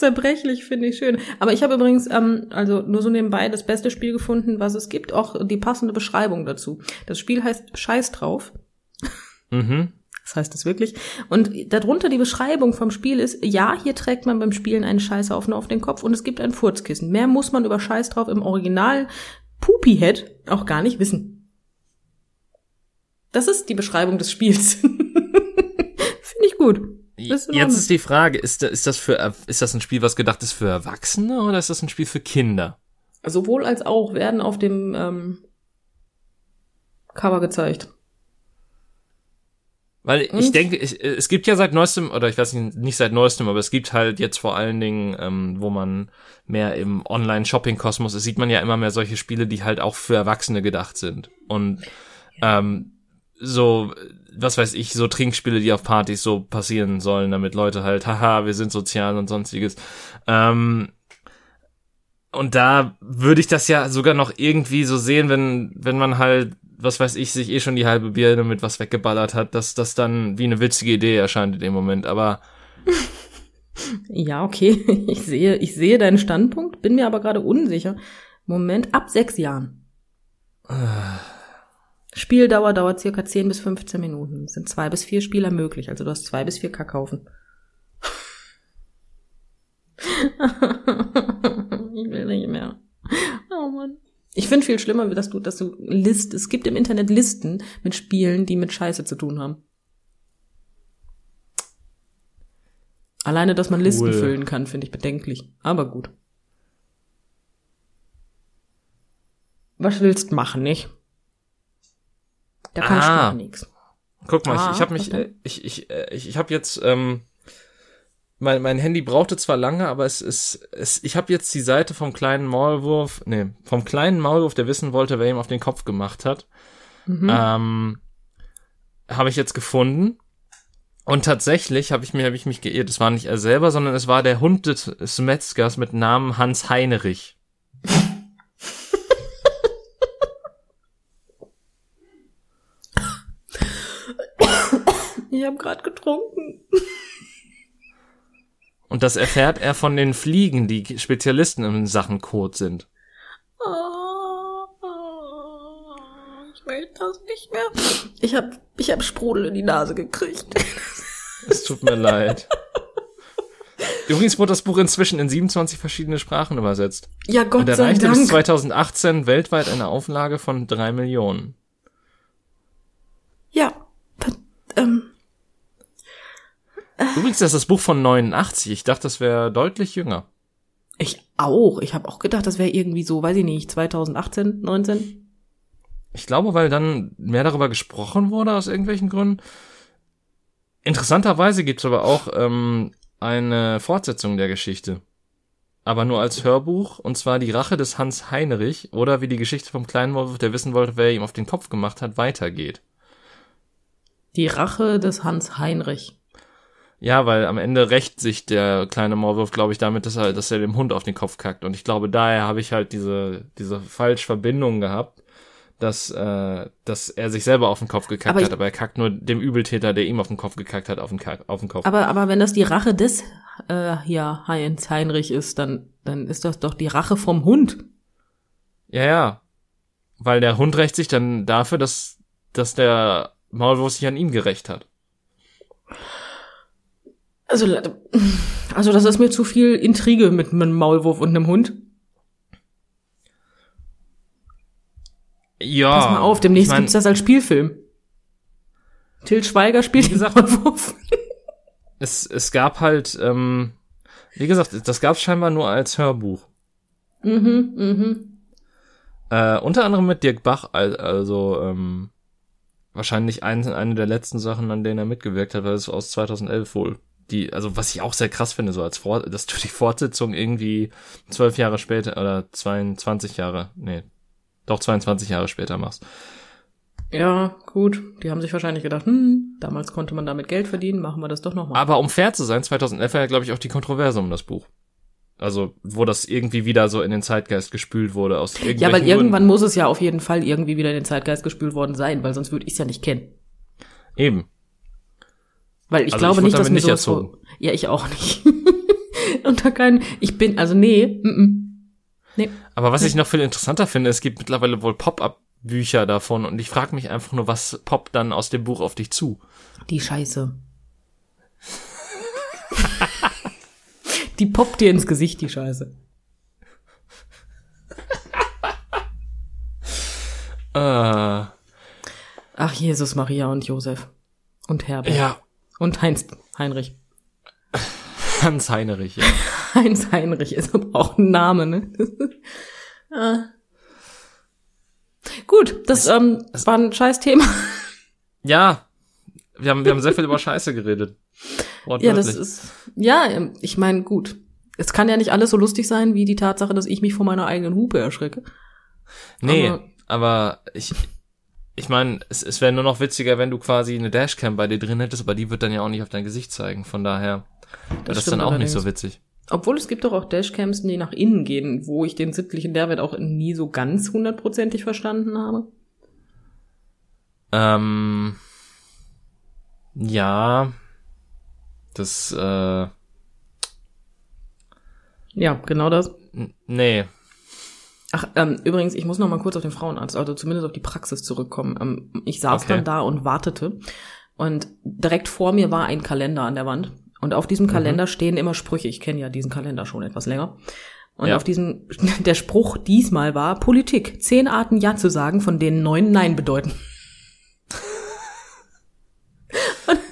zerbrechlich, finde ich schön. Aber ich habe übrigens, ähm, also nur so nebenbei, das beste Spiel gefunden, was es gibt, auch die passende Beschreibung dazu. Das Spiel heißt Scheiß drauf. Mhm. Das heißt es wirklich. Und darunter die Beschreibung vom Spiel ist, ja, hier trägt man beim Spielen einen Scheißhaufen auf den Kopf und es gibt ein Furzkissen. Mehr muss man über Scheiß drauf im Original Poopy Head auch gar nicht wissen. Das ist die Beschreibung des Spiels. Finde ich gut. Jetzt ist die Frage, ist, ist das für, ist das ein Spiel, was gedacht ist für Erwachsene oder ist das ein Spiel für Kinder? Sowohl als auch werden auf dem ähm, Cover gezeigt. Weil Und? ich denke, ich, es gibt ja seit neuestem, oder ich weiß nicht, nicht seit neuestem, aber es gibt halt jetzt vor allen Dingen, ähm, wo man mehr im Online-Shopping-Kosmos ist, sieht man ja immer mehr solche Spiele, die halt auch für Erwachsene gedacht sind. Und ähm, so, was weiß ich, so Trinkspiele, die auf Partys so passieren sollen, damit Leute halt, haha, wir sind sozial und sonstiges. Ähm, und da würde ich das ja sogar noch irgendwie so sehen, wenn, wenn man halt was weiß ich, sich eh schon die halbe Birne mit was weggeballert hat, dass das dann wie eine witzige Idee erscheint in dem Moment, aber. ja, okay. Ich sehe, ich sehe deinen Standpunkt, bin mir aber gerade unsicher. Moment, ab sechs Jahren. Spieldauer dauert circa 10 bis 15 Minuten. Es sind zwei bis vier Spieler möglich, also du hast zwei bis vier Kackhaufen. ich will nicht mehr. Oh Mann. Ich finde viel schlimmer, dass du, dass du List, es gibt im Internet Listen mit Spielen, die mit Scheiße zu tun haben. Alleine, dass man cool. Listen füllen kann, finde ich bedenklich. Aber gut. Was willst machen, nicht? Da kann ah. ich nichts. Guck mal, ah, ich, ich habe mich, äh, ich, ich, äh, ich, ich habe jetzt ähm, mein, mein Handy brauchte zwar lange, aber es ist, es, ich habe jetzt die Seite vom kleinen Maulwurf, nee, vom kleinen Maulwurf, der wissen wollte, wer ihm auf den Kopf gemacht hat, mhm. ähm, habe ich jetzt gefunden. Und tatsächlich habe ich mir, habe ich mich geirrt. Es war nicht er selber, sondern es war der Hund des Metzgers mit Namen Hans Heinrich. Ich habe gerade getrunken. Und das erfährt er von den Fliegen, die Spezialisten in Sachen Kot sind. Oh, ich möchte das nicht mehr. Ich habe ich hab Sprudel in die Nase gekriegt. Es tut mir leid. Übrigens wurde das Buch inzwischen in 27 verschiedene Sprachen übersetzt. Ja, Gott Und erreichte bis 2018 weltweit eine Auflage von drei Millionen. Ja, ähm, Übrigens, das ist das Buch von 89. Ich dachte, das wäre deutlich jünger. Ich auch. Ich habe auch gedacht, das wäre irgendwie so, weiß ich nicht, 2018, 19. Ich glaube, weil dann mehr darüber gesprochen wurde aus irgendwelchen Gründen. Interessanterweise gibt's aber auch ähm, eine Fortsetzung der Geschichte. Aber nur als Hörbuch, und zwar die Rache des Hans Heinrich oder wie die Geschichte vom kleinen Wolf, der wissen wollte, wer ihm auf den Kopf gemacht hat, weitergeht. Die Rache des Hans Heinrich. Ja, weil am Ende rächt sich der kleine Maulwurf, glaube ich, damit, dass er, dass er dem Hund auf den Kopf kackt. Und ich glaube, daher habe ich halt diese, diese falsche Verbindung gehabt, dass, äh, dass er sich selber auf den Kopf gekackt aber hat, aber er kackt nur dem Übeltäter, der ihm auf den Kopf gekackt hat, auf den, Kack, auf den Kopf. Aber, aber wenn das die Rache des, äh, ja, Heinz Heinrich ist, dann, dann ist das doch die Rache vom Hund. Ja, ja. Weil der Hund rächt sich dann dafür, dass, dass der Maulwurf sich an ihm gerecht hat. Also, also das ist mir zu viel Intrige mit einem Maulwurf und einem Hund. Ja. Pass mal auf, demnächst ich mein, gibt's das als Spielfilm. Till Schweiger spielt wie gesagt, Maulwurf. Es, es gab halt, ähm, wie gesagt, das gab's scheinbar nur als Hörbuch. Mhm, mhm. Äh, unter anderem mit Dirk Bach, also ähm, wahrscheinlich ein, eine der letzten Sachen, an denen er mitgewirkt hat, weil es aus 2011 wohl. Die, also was ich auch sehr krass finde, so als Vor dass du die Fortsetzung irgendwie zwölf Jahre später oder 22 Jahre, nee, doch 22 Jahre später machst. Ja, gut. Die haben sich wahrscheinlich gedacht, hm, damals konnte man damit Geld verdienen, machen wir das doch nochmal. Aber um fair zu sein, 2011 war ja, glaube ich, auch die Kontroverse um das Buch. Also, wo das irgendwie wieder so in den Zeitgeist gespült wurde aus irgendwelchen Ja, weil Gründen. irgendwann muss es ja auf jeden Fall irgendwie wieder in den Zeitgeist gespült worden sein, weil sonst würde ich es ja nicht kennen. Eben. Weil ich Also glaube ich nicht, dass mir nicht sowas erzogen. Ja, ich auch nicht. Unter keinen. Ich bin, also nee, mm, mm. nee. Aber was ich noch viel interessanter finde, es gibt mittlerweile wohl Pop-up-Bücher davon und ich frage mich einfach nur, was poppt dann aus dem Buch auf dich zu? Die Scheiße. die poppt dir ins Gesicht, die Scheiße. Äh, Ach, Jesus, Maria und Josef. Und Herbert. ja, Und Heinz Heinrich. Hans Heinrich, ja. Heinz Heinrich ist aber auch ein Name, ne? ah. Gut, das ähm, war ein scheiß Thema. Ja, wir haben, wir haben sehr viel über Scheiße geredet. Ja, das ist. Ja, ähm, ich meine, gut. Es kann ja nicht alles so lustig sein, wie die Tatsache, dass ich mich vor meiner eigenen Hupe erschrecke. Nee, aber- aber ich, ich meine, es, es wäre nur noch witziger, wenn du quasi eine Dashcam bei dir drin hättest, aber die wird dann ja auch nicht auf dein Gesicht zeigen. Von daher wäre das, dann auch nicht so witzig. Obwohl es gibt doch auch Dashcams, die nach innen gehen, wo ich den sittlichen Mehrwert auch nie so ganz hundertprozentig verstanden habe. Ähm, ja, das, äh, Ja, genau das. n- nee, Ach, ähm, übrigens, ich muss noch mal kurz auf den Frauenarzt, also zumindest auf die Praxis zurückkommen. Ähm, ich saß Okay. dann da und wartete und direkt vor mir war ein Kalender an der Wand und auf diesem Kalender stehen immer Sprüche. Ich kenne ja diesen Kalender schon etwas länger. Und Ja. auf diesem, der Spruch diesmal war Politik. Zehn Arten Ja zu sagen, von denen neun Nein bedeuten.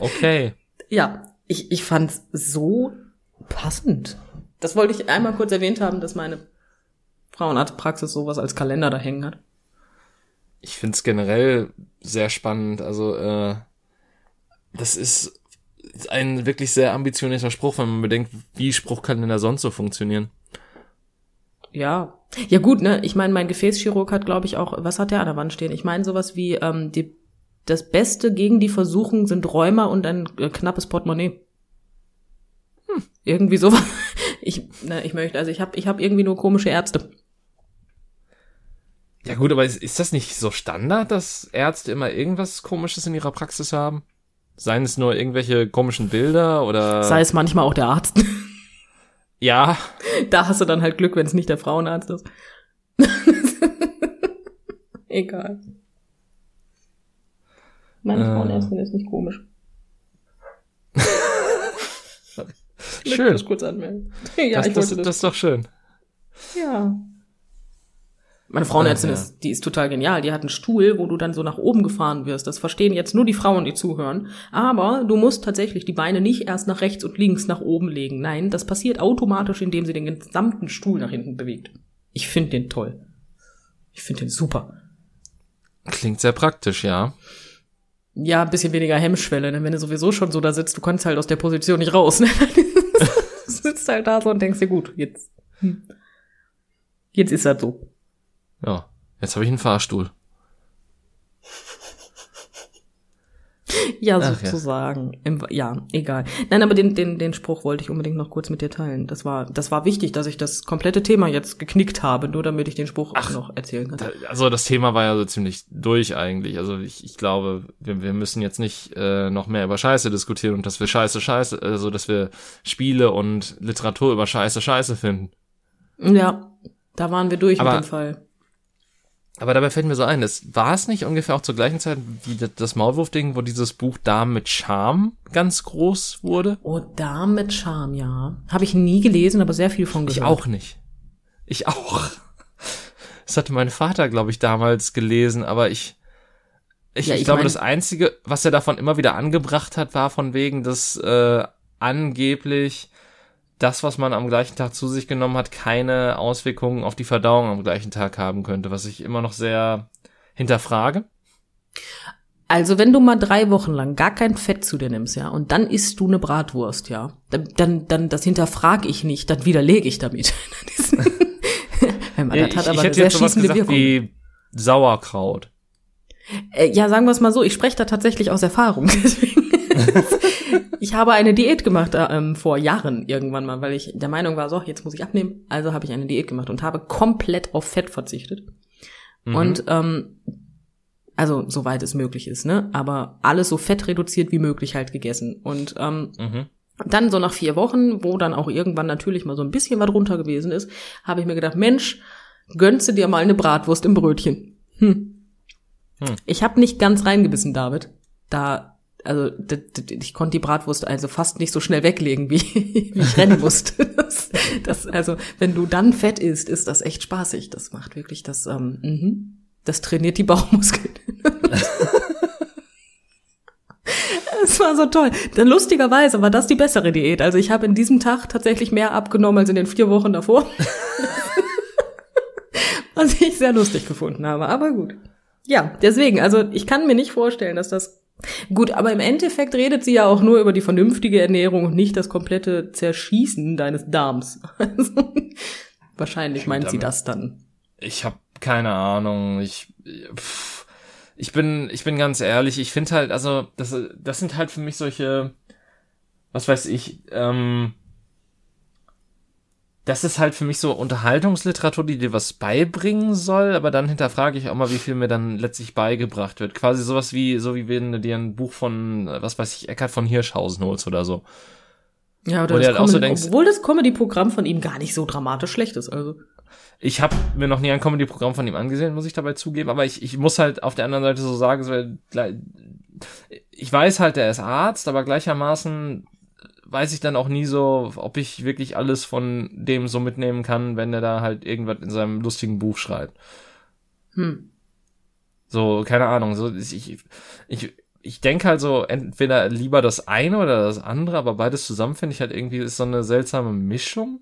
okay. Ja, ich, ich fand's so passend. Das wollte ich einmal kurz erwähnt haben, dass meine Frauenarztpraxis sowas als Kalender da hängen hat. Ich find's generell sehr spannend. Also, äh, das ist ein wirklich sehr ambitionierter Spruch, wenn man bedenkt, wie Spruchkalender sonst so funktionieren. Ja. Ja gut, ne? Ich meine, mein Gefäßchirurg hat, glaube ich, auch, was hat der an der Wand stehen? Ich meine sowas wie, ähm, die, das Beste gegen die Versuchung sind Rheuma und ein äh, knappes Portemonnaie. Hm, irgendwie sowas. Ich, ne, ich möchte, also ich habe ich hab irgendwie nur komische Ärzte. Ja gut, aber ist, ist das nicht so Standard, dass Ärzte immer irgendwas Komisches in ihrer Praxis haben? Seien es nur irgendwelche komischen Bilder oder... Sei es manchmal auch der Arzt. ja, Da hast du dann halt Glück, wenn es nicht der Frauenarzt ist. Egal. Meine Äh. Frauenärztin ist nicht komisch. Ich schön. das kurz anmelden. Ja, das, ich das, wollte das ist doch schön. Ja. Meine Frauenärztin Ja, ja. ist, die ist total genial. Die hat einen Stuhl, wo du dann so nach oben gefahren wirst. Das verstehen jetzt nur die Frauen, die zuhören. Aber du musst tatsächlich die Beine nicht erst nach rechts und links nach oben legen. Nein, das passiert automatisch, indem sie den gesamten Stuhl nach hinten bewegt. Ich finde den toll. Ich finde den super. Klingt sehr praktisch, ja. Ja, ein bisschen weniger Hemmschwelle, denn wenn du sowieso schon so da sitzt, du kannst halt aus der Position nicht raus. Ne? du sitzt halt da so und denkst dir, gut, jetzt, hm. jetzt ist das so. Ja, jetzt habe ich einen Fahrstuhl. Ja, Ach ja. sozusagen. Im, ja, egal. Nein, aber den, den, den Spruch wollte ich unbedingt noch kurz mit dir teilen. Das war, das war wichtig, dass ich das komplette Thema jetzt geknickt habe, nur damit ich den Spruch Ach, noch erzählen kann. Da, also das Thema war ja so ziemlich durch eigentlich. Also ich, ich glaube, wir, wir müssen jetzt nicht äh, noch mehr über Scheiße diskutieren und dass wir Scheiße Scheiße, also dass wir Spiele und Literatur über Scheiße Scheiße finden. Ja, da waren wir durch Aber- mit dem Fall. Aber dabei fällt mir so ein, das war es nicht ungefähr auch zur gleichen Zeit wie das- Maulwurf-Ding, wo dieses Buch Damen mit Charme ganz groß wurde? Oh, Dame mit Charme, ja. Habe ich nie gelesen, aber sehr viel von gehört. Ich auch nicht. Ich auch. Das hatte mein Vater, glaube ich, damals gelesen, aber ich, ich, Ja, ich, ich glaube, mein- das Einzige, was er davon immer wieder angebracht hat, war von wegen, dass äh, angeblich das, was man am gleichen Tag zu sich genommen hat, keine Auswirkungen auf die Verdauung am gleichen Tag haben könnte, was ich immer noch sehr hinterfrage. Also wenn du mal drei Wochen lang gar kein Fett zu dir nimmst, ja, und dann isst du eine Bratwurst, ja, dann, dann, dann das hinterfrage ich nicht, dann widerlege ich damit. das hat aber ich, ich eine sehr schießende Wirkung. Wie Sauerkraut. Äh, ja, sagen wir es mal so, ich spreche da tatsächlich aus Erfahrung. ich habe eine Diät gemacht äh, ähm, vor Jahren irgendwann mal, weil ich der Meinung war, so, jetzt muss ich abnehmen. Also habe ich eine Diät gemacht und habe komplett auf Fett verzichtet. Mhm. Und ähm, also soweit es möglich ist, ne? Aber alles so fettreduziert wie möglich halt gegessen. Und ähm, mhm. dann so nach vier Wochen, wo dann auch irgendwann natürlich mal so ein bisschen was runter gewesen ist, habe ich mir gedacht, Mensch, gönnst du dir mal eine Bratwurst im Brötchen. Hm. Hm. Ich habe nicht ganz reingebissen, David. Da, also ich konnte die Bratwurst also fast nicht so schnell weglegen, wie, wie ich rennen musste. Das, das, also, wenn du dann fett isst, ist das echt spaßig. Das macht wirklich das, ähm, mhm. das trainiert die Bauchmuskeln. Es war so toll. Dann lustigerweise war das die bessere Diät. Also ich habe in diesem Tag tatsächlich mehr abgenommen als in den vier Wochen davor. Was ich sehr lustig gefunden habe, aber gut. Ja, deswegen, also ich kann mir nicht vorstellen, dass das Gut, aber im Endeffekt redet sie ja auch nur über die vernünftige Ernährung und nicht das komplette Zerschießen deines Darms. Also, wahrscheinlich meint damit, sie das dann. Ich habe keine Ahnung. Ich pff, ich bin ich bin ganz ehrlich. Ich finde halt, also das das sind halt für mich solche, was weiß ich. ähm, das ist halt für mich so Unterhaltungsliteratur, die dir was beibringen soll, aber dann hinterfrage ich auch mal, wie viel mir dann letztlich beigebracht wird. Quasi sowas wie, so wie wenn du dir ein Buch von, was weiß ich, Eckhard von Hirschhausen holst oder so. Ja, oder das halt Comedy, so denkst, obwohl das Comedy-Programm von ihm gar nicht so dramatisch schlecht ist, also. Ich habe mir noch nie ein Comedy-Programm von ihm angesehen, muss ich dabei zugeben, aber ich, ich muss halt auf der anderen Seite so sagen, so, ich weiß halt, er ist Arzt, aber gleichermaßen weiß ich dann auch nie so, ob ich wirklich alles von dem so mitnehmen kann, wenn er da halt irgendwas in seinem lustigen Buch schreibt. Hm. So, keine Ahnung, so, ich, ich, ich denke halt so, entweder lieber das eine oder das andere, aber beides zusammen finde ich halt irgendwie ist so eine seltsame Mischung.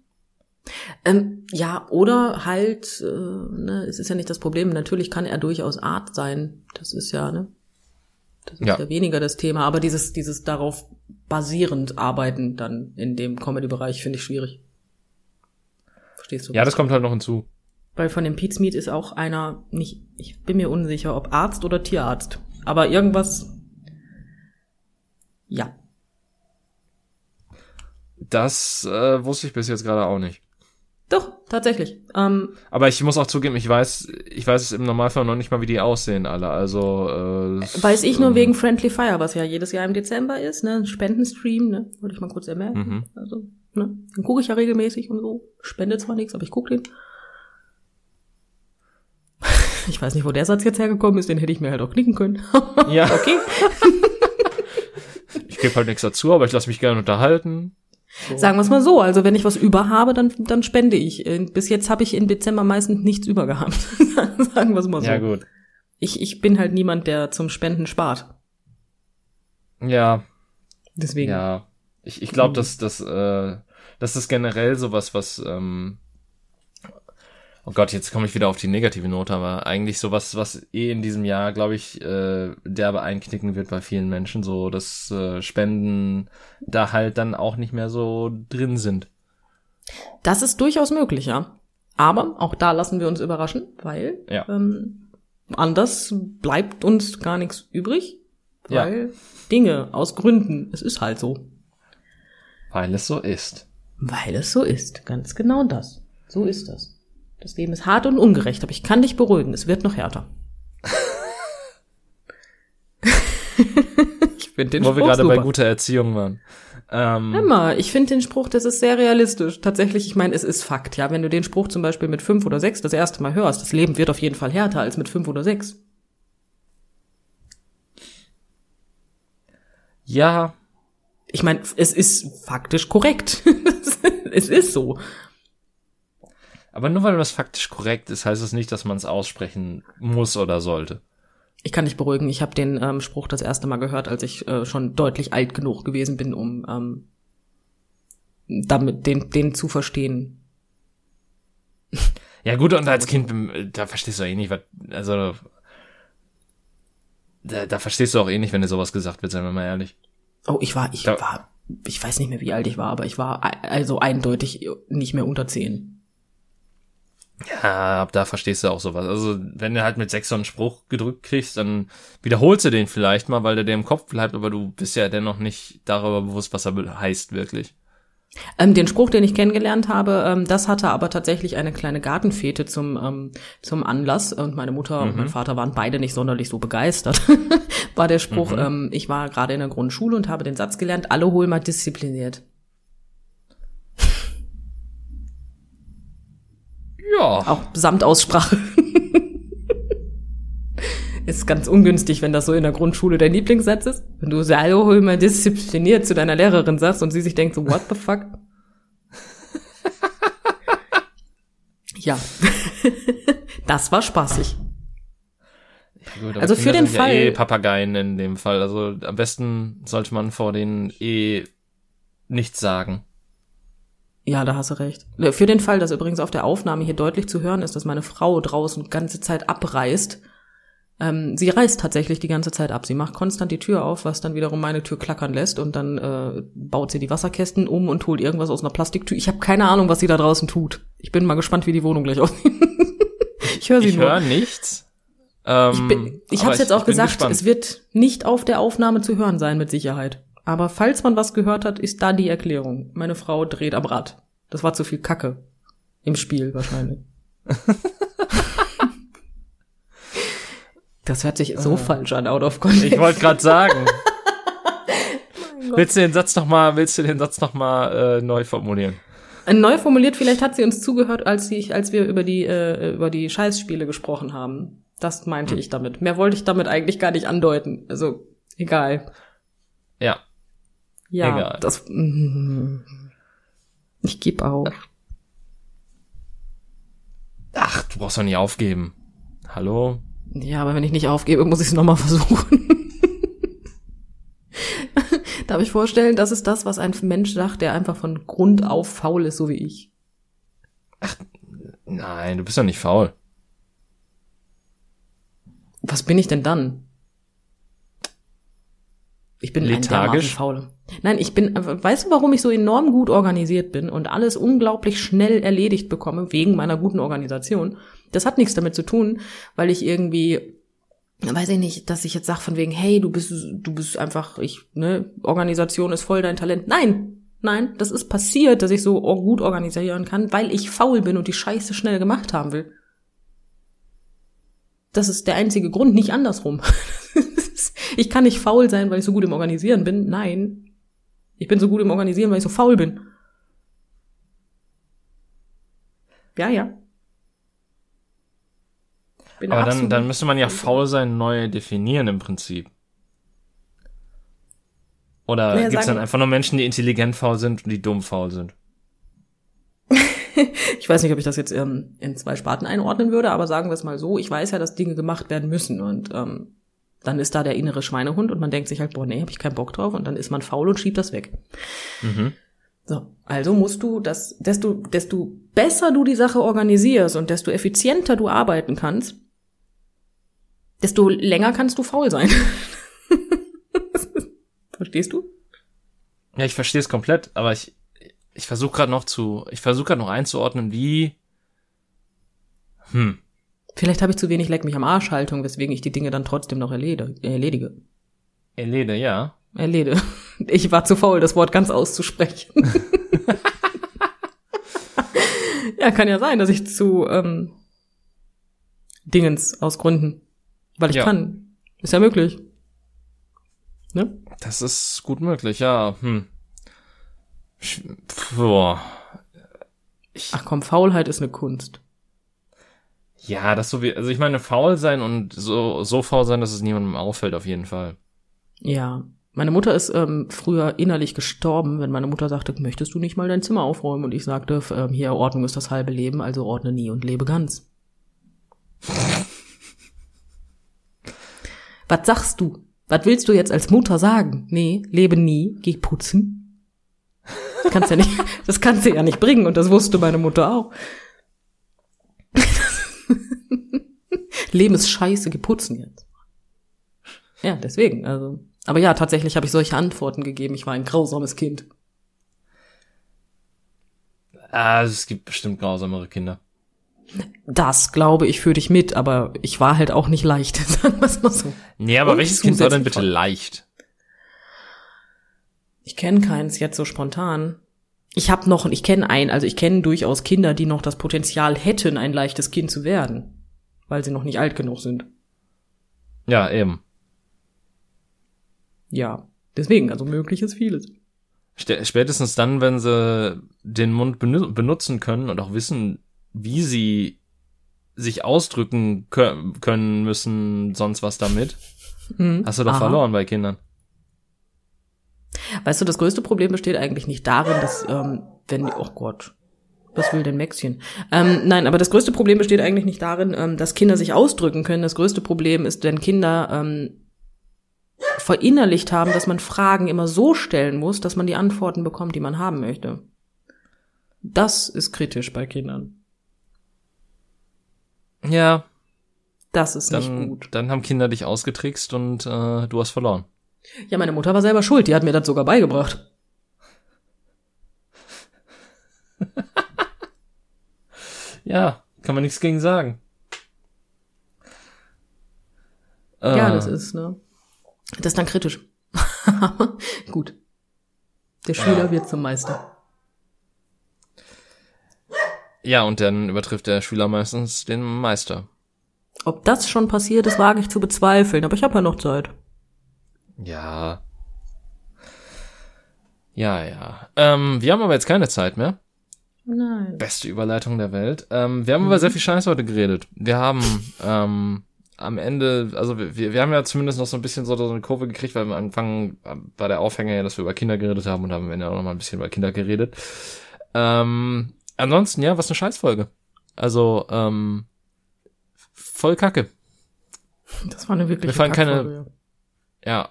Ähm, ja, oder halt, äh, ne, es ist ja nicht das Problem, natürlich kann er durchaus Art sein. Das ist ja, ne? Das ist ja. ja weniger das Thema, aber dieses, dieses darauf basierend arbeiten dann in dem Comedy-Bereich finde ich schwierig. Verstehst du? Ja, das kommt halt noch hinzu. Weil von dem Pete Meat ist auch einer, nicht, ich bin mir unsicher, ob Arzt oder Tierarzt. Aber irgendwas, ja. Das äh, wusste ich bis jetzt gerade auch nicht. Doch, tatsächlich. Ähm, Aber ich muss auch zugeben, ich weiß, ich weiß es im Normalfall noch nicht mal, wie die aussehen alle. Also äh, weiß ich nur ähm, wegen Friendly Fire, was ja jedes Jahr im Dezember ist, ne? Ein Spendenstream, ne? Wollte ich mal kurz ermerken. Mhm. Also, ne? Den gucke ich ja regelmäßig und so. Spende zwar nichts, aber ich gucke den. Ich weiß nicht, wo der Satz jetzt hergekommen ist, den hätte ich mir halt auch knicken können. ja. Okay. ich gebe halt nichts dazu, aber ich lasse mich gerne unterhalten. So. Sagen wir es mal so, also wenn ich was über habe, dann, dann spende ich. Äh, bis jetzt habe ich im Dezember meistens nichts über gehabt. Sagen wir es mal so. Ja, gut. Ich, ich bin halt niemand, der zum Spenden spart. Ja. Deswegen. Ja. Ich, ich glaube, dass, dass, äh, das ist generell sowas, was ähm, oh Gott, jetzt komme ich wieder auf die negative Note, aber eigentlich sowas, was eh in diesem Jahr, glaube ich, äh, derbe einknicken wird bei vielen Menschen, so dass äh, Spenden da halt dann auch nicht mehr so drin sind. Das ist durchaus möglich, ja. Aber auch da lassen wir uns überraschen, weil ja. ähm, anders bleibt uns gar nichts übrig, weil ja. Dinge aus Gründen, es ist halt so. Weil es so ist. Weil es so ist, ganz genau das. So ist das. Das Leben ist hart und ungerecht, aber ich kann dich beruhigen, es wird noch härter. ich finde den Wo Spruch wir gerade bei guter Erziehung waren. Ähm, Immer, ich finde den Spruch, das ist sehr realistisch. Tatsächlich, ich meine, es ist Fakt, ja. Wenn du den Spruch zum Beispiel mit fünf oder sechs das erste Mal hörst, das Leben wird auf jeden Fall härter als mit fünf oder sechs. Ja. Ich meine, es ist faktisch korrekt. es ist so. Aber nur weil das faktisch korrekt ist, heißt es das nicht, dass man es aussprechen muss oder sollte. Ich kann dich beruhigen. Ich habe den ähm, Spruch das erste Mal gehört, als ich äh, schon deutlich alt genug gewesen bin, um ähm, damit den, den zu verstehen. Ja gut, und als Kind, da verstehst du eh nicht, was, also da, da verstehst du auch eh nicht, wenn dir sowas gesagt wird, seien wir mal ehrlich. Oh, ich war, ich Da- war, ich weiß nicht mehr, wie alt ich war, aber ich war e- also eindeutig nicht mehr unter zehn. Ja, ab da verstehst du auch sowas. Also, wenn du halt mit sechs so einen Spruch gedrückt kriegst, dann wiederholst du den vielleicht mal, weil der dir im Kopf bleibt, aber du bist ja dennoch nicht darüber bewusst, was er heißt, wirklich. Ähm, den Spruch, den ich kennengelernt habe, ähm, das hatte aber tatsächlich eine kleine Gartenfete zum, ähm, zum Anlass. Und meine Mutter und mein Vater waren beide nicht sonderlich so begeistert. war der Spruch, ähm, ich war gerade in der Grundschule und habe den Satz gelernt, alle hol mal diszipliniert. Ja. Auch samt Aussprache. ist ganz ungünstig, wenn das so in der Grundschule dein Lieblingssatz ist. Wenn du alle hol mal diszipliniert zu deiner Lehrerin sagst und sie sich denkt so, what the fuck? ja. das war spaßig. Gut, aber Also für Kinder den sind Fall- Ja eh Papageien in dem Fall. Also am besten sollte man vor denen eh nichts sagen. Ja, da hast du recht. Für den Fall, dass übrigens auf der Aufnahme hier deutlich zu hören ist, dass meine Frau draußen die ganze Zeit abreißt. Ähm, sie reißt tatsächlich die ganze Zeit ab. Sie macht konstant die Tür auf, was dann wiederum meine Tür klackern lässt und dann äh, baut sie die Wasserkästen um und holt irgendwas aus einer Plastiktür. Ich habe keine Ahnung, was sie da draußen tut. Ich bin mal gespannt, wie die Wohnung gleich aussieht. ich höre sie Ich nur. höre nichts. Ähm, Ich, bin, ich habe jetzt auch gesagt, gespannt. es wird nicht auf der Aufnahme zu hören sein, mit Sicherheit. Aber falls man was gehört hat, ist da die Erklärung. Meine Frau dreht am Rad. Das war zu viel Kacke. Im Spiel wahrscheinlich. das hört sich so falsch an, out of context. Ich wollte gerade sagen. willst du den Satz noch mal, willst du den Satz noch mal äh, neu formulieren? Neu formuliert, vielleicht hat sie uns zugehört, als, sie, als wir über die, äh, über die Scheißspiele gesprochen haben. Das meinte Hm. ich damit. Mehr wollte ich damit eigentlich gar nicht andeuten. Also, egal. Ja. Ja, Egal. das. mm, Ich geb auf. Ach, du brauchst doch nicht aufgeben. Hallo? Ja, aber wenn ich nicht aufgebe, muss ich es nochmal versuchen. Darf ich vorstellen, das ist das, was ein Mensch sagt, der einfach von Grund auf faul ist, so wie ich. Nein, du bist doch nicht faul. Was bin ich denn dann? Ich bin ein Lethargisch? faul. Nein, ich bin, weißt du, warum ich so enorm gut organisiert bin und alles unglaublich schnell erledigt bekomme, wegen meiner guten Organisation? Das hat nichts damit zu tun, weil ich irgendwie, weiß ich nicht, dass ich jetzt sage von wegen, hey, du bist, du bist einfach, ich, ne, Organisation ist voll dein Talent. Nein, nein, das ist passiert, dass ich so gut organisieren kann, weil ich faul bin und die Scheiße schnell gemacht haben will. Das ist der einzige Grund, nicht andersrum. ich kann nicht faul sein, weil ich so gut im Organisieren bin. Nein. Ich bin so gut im Organisieren, weil ich so faul bin. Ja, ja. Bin Aber dann, dann müsste man ja faul sein neu definieren im Prinzip. Oder Naja, gibt's dann sagen- einfach nur Menschen, die intelligent faul sind und die dumm faul sind? Ich weiß nicht, ob ich das jetzt ähm, in zwei Sparten einordnen würde, aber sagen wir es mal so, ich weiß ja, dass Dinge gemacht werden müssen und ähm, dann ist da der innere Schweinehund und man denkt sich halt, boah, nee, hab ich keinen Bock drauf und dann ist man faul und schiebt das weg. Mhm. So, also musst du das, desto, desto besser du die Sache organisierst und desto effizienter du arbeiten kannst, desto länger kannst du faul sein. Verstehst du? Ja, ich verstehe es komplett, aber ich, ich versuche gerade noch zu, ich versuche gerade noch einzuordnen, wie, hm, Vielleicht habe ich zu wenig Leck mich am Arsch Haltung, weswegen ich die Dinge dann trotzdem noch erlede, erledige. Elede, ja. Erlede. Ich war zu faul, das Wort ganz auszusprechen. ja, kann ja sein, dass ich zu ähm, Dingens aus Gründen. Weil ich Ja. kann. Ist ja möglich. Ne? Das ist gut möglich, ja, hm. Pf, Boah. Ich, Ach komm, Faulheit ist eine Kunst. Ja, das so wie, also ich meine, faul sein und so, so faul sein, dass es niemandem auffällt, auf jeden Fall. Ja. Meine Mutter ist ähm, früher innerlich gestorben, wenn meine Mutter sagte, möchtest du nicht mal dein Zimmer aufräumen? Und ich sagte, ähm, hier, Ordnung ist das halbe Leben, also ordne nie und lebe ganz. Was sagst du? Was willst du jetzt als Mutter sagen? Nee, lebe nie, geh putzen. Das kannst ja nicht, das kannst du ja nicht bringen und das wusste meine Mutter auch. Leben ist scheiße, geh putzen jetzt. Ja, deswegen, also. Aber ja, tatsächlich habe ich solche Antworten gegeben. Ich war ein grausames Kind. Ah, es gibt bestimmt grausamere Kinder. Das glaube ich für dich mit, aber ich war halt auch nicht leicht, sagen wir es mal so. Nee, aber Und welches Kind war denn bitte leicht? Ich kenne keins jetzt so spontan. Ich habe noch, ich kenne einen, also ich kenne durchaus Kinder, die noch das Potenzial hätten, ein leichtes Kind zu werden, weil sie noch nicht alt genug sind. Ja, eben. Ja, deswegen, also möglich ist vieles. St- Spätestens dann, wenn sie den Mund benu- benutzen können und auch wissen, wie sie sich ausdrücken kö- können müssen, sonst was damit, Mhm. hast du doch Aha. verloren bei Kindern. Weißt du, das größte Problem besteht eigentlich nicht darin, dass, ähm, wenn, oh Gott, was will denn Maxchen? Ähm, nein, aber das größte Problem besteht eigentlich nicht darin, ähm, dass Kinder sich ausdrücken können. Das größte Problem ist, wenn Kinder ähm, verinnerlicht haben, dass man Fragen immer so stellen muss, dass man die Antworten bekommt, die man haben möchte. Das ist kritisch bei Kindern. Ja, Das ist nicht dann, gut. dann haben Kinder dich ausgetrickst und äh, du hast verloren. Ja, meine Mutter war selber schuld. Die hat mir das sogar beigebracht. Ja, kann man nichts gegen sagen. Ja, Äh, das ist, ne? Das ist dann kritisch. Gut. Der Schüler Ja. wird zum Meister. Ja, und dann übertrifft der Schüler meistens den Meister. Ob das schon passiert ist, wage ich zu bezweifeln, aber ich habe ja noch Zeit. Ja. Ja, ja. Ähm, wir haben aber jetzt keine Zeit mehr. Nein. Beste Überleitung der Welt. Ähm, wir haben über sehr viel Scheiß heute geredet. Wir haben ähm, am Ende, also wir, wir haben ja zumindest noch so ein bisschen so eine Kurve gekriegt, weil am Anfang war der Aufhänger ja, dass wir über Kinder geredet haben und haben am Ende auch noch mal ein bisschen über Kinder geredet. Ähm, ansonsten, ja, was eine Scheißfolge. Also, ähm, voll kacke. Das war eine wirkliche Mir fallen keine-. Ja.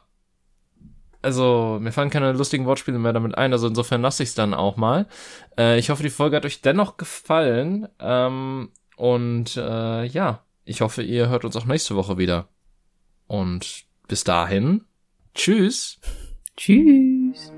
Also, mir fallen keine lustigen Wortspiele mehr damit ein, also insofern lasse ich es dann auch mal. Äh, ich hoffe, die Folge hat euch dennoch gefallen. Ähm, und äh, ja, ich hoffe, ihr hört uns auch nächste Woche wieder. Und bis dahin, tschüss. Tschüss.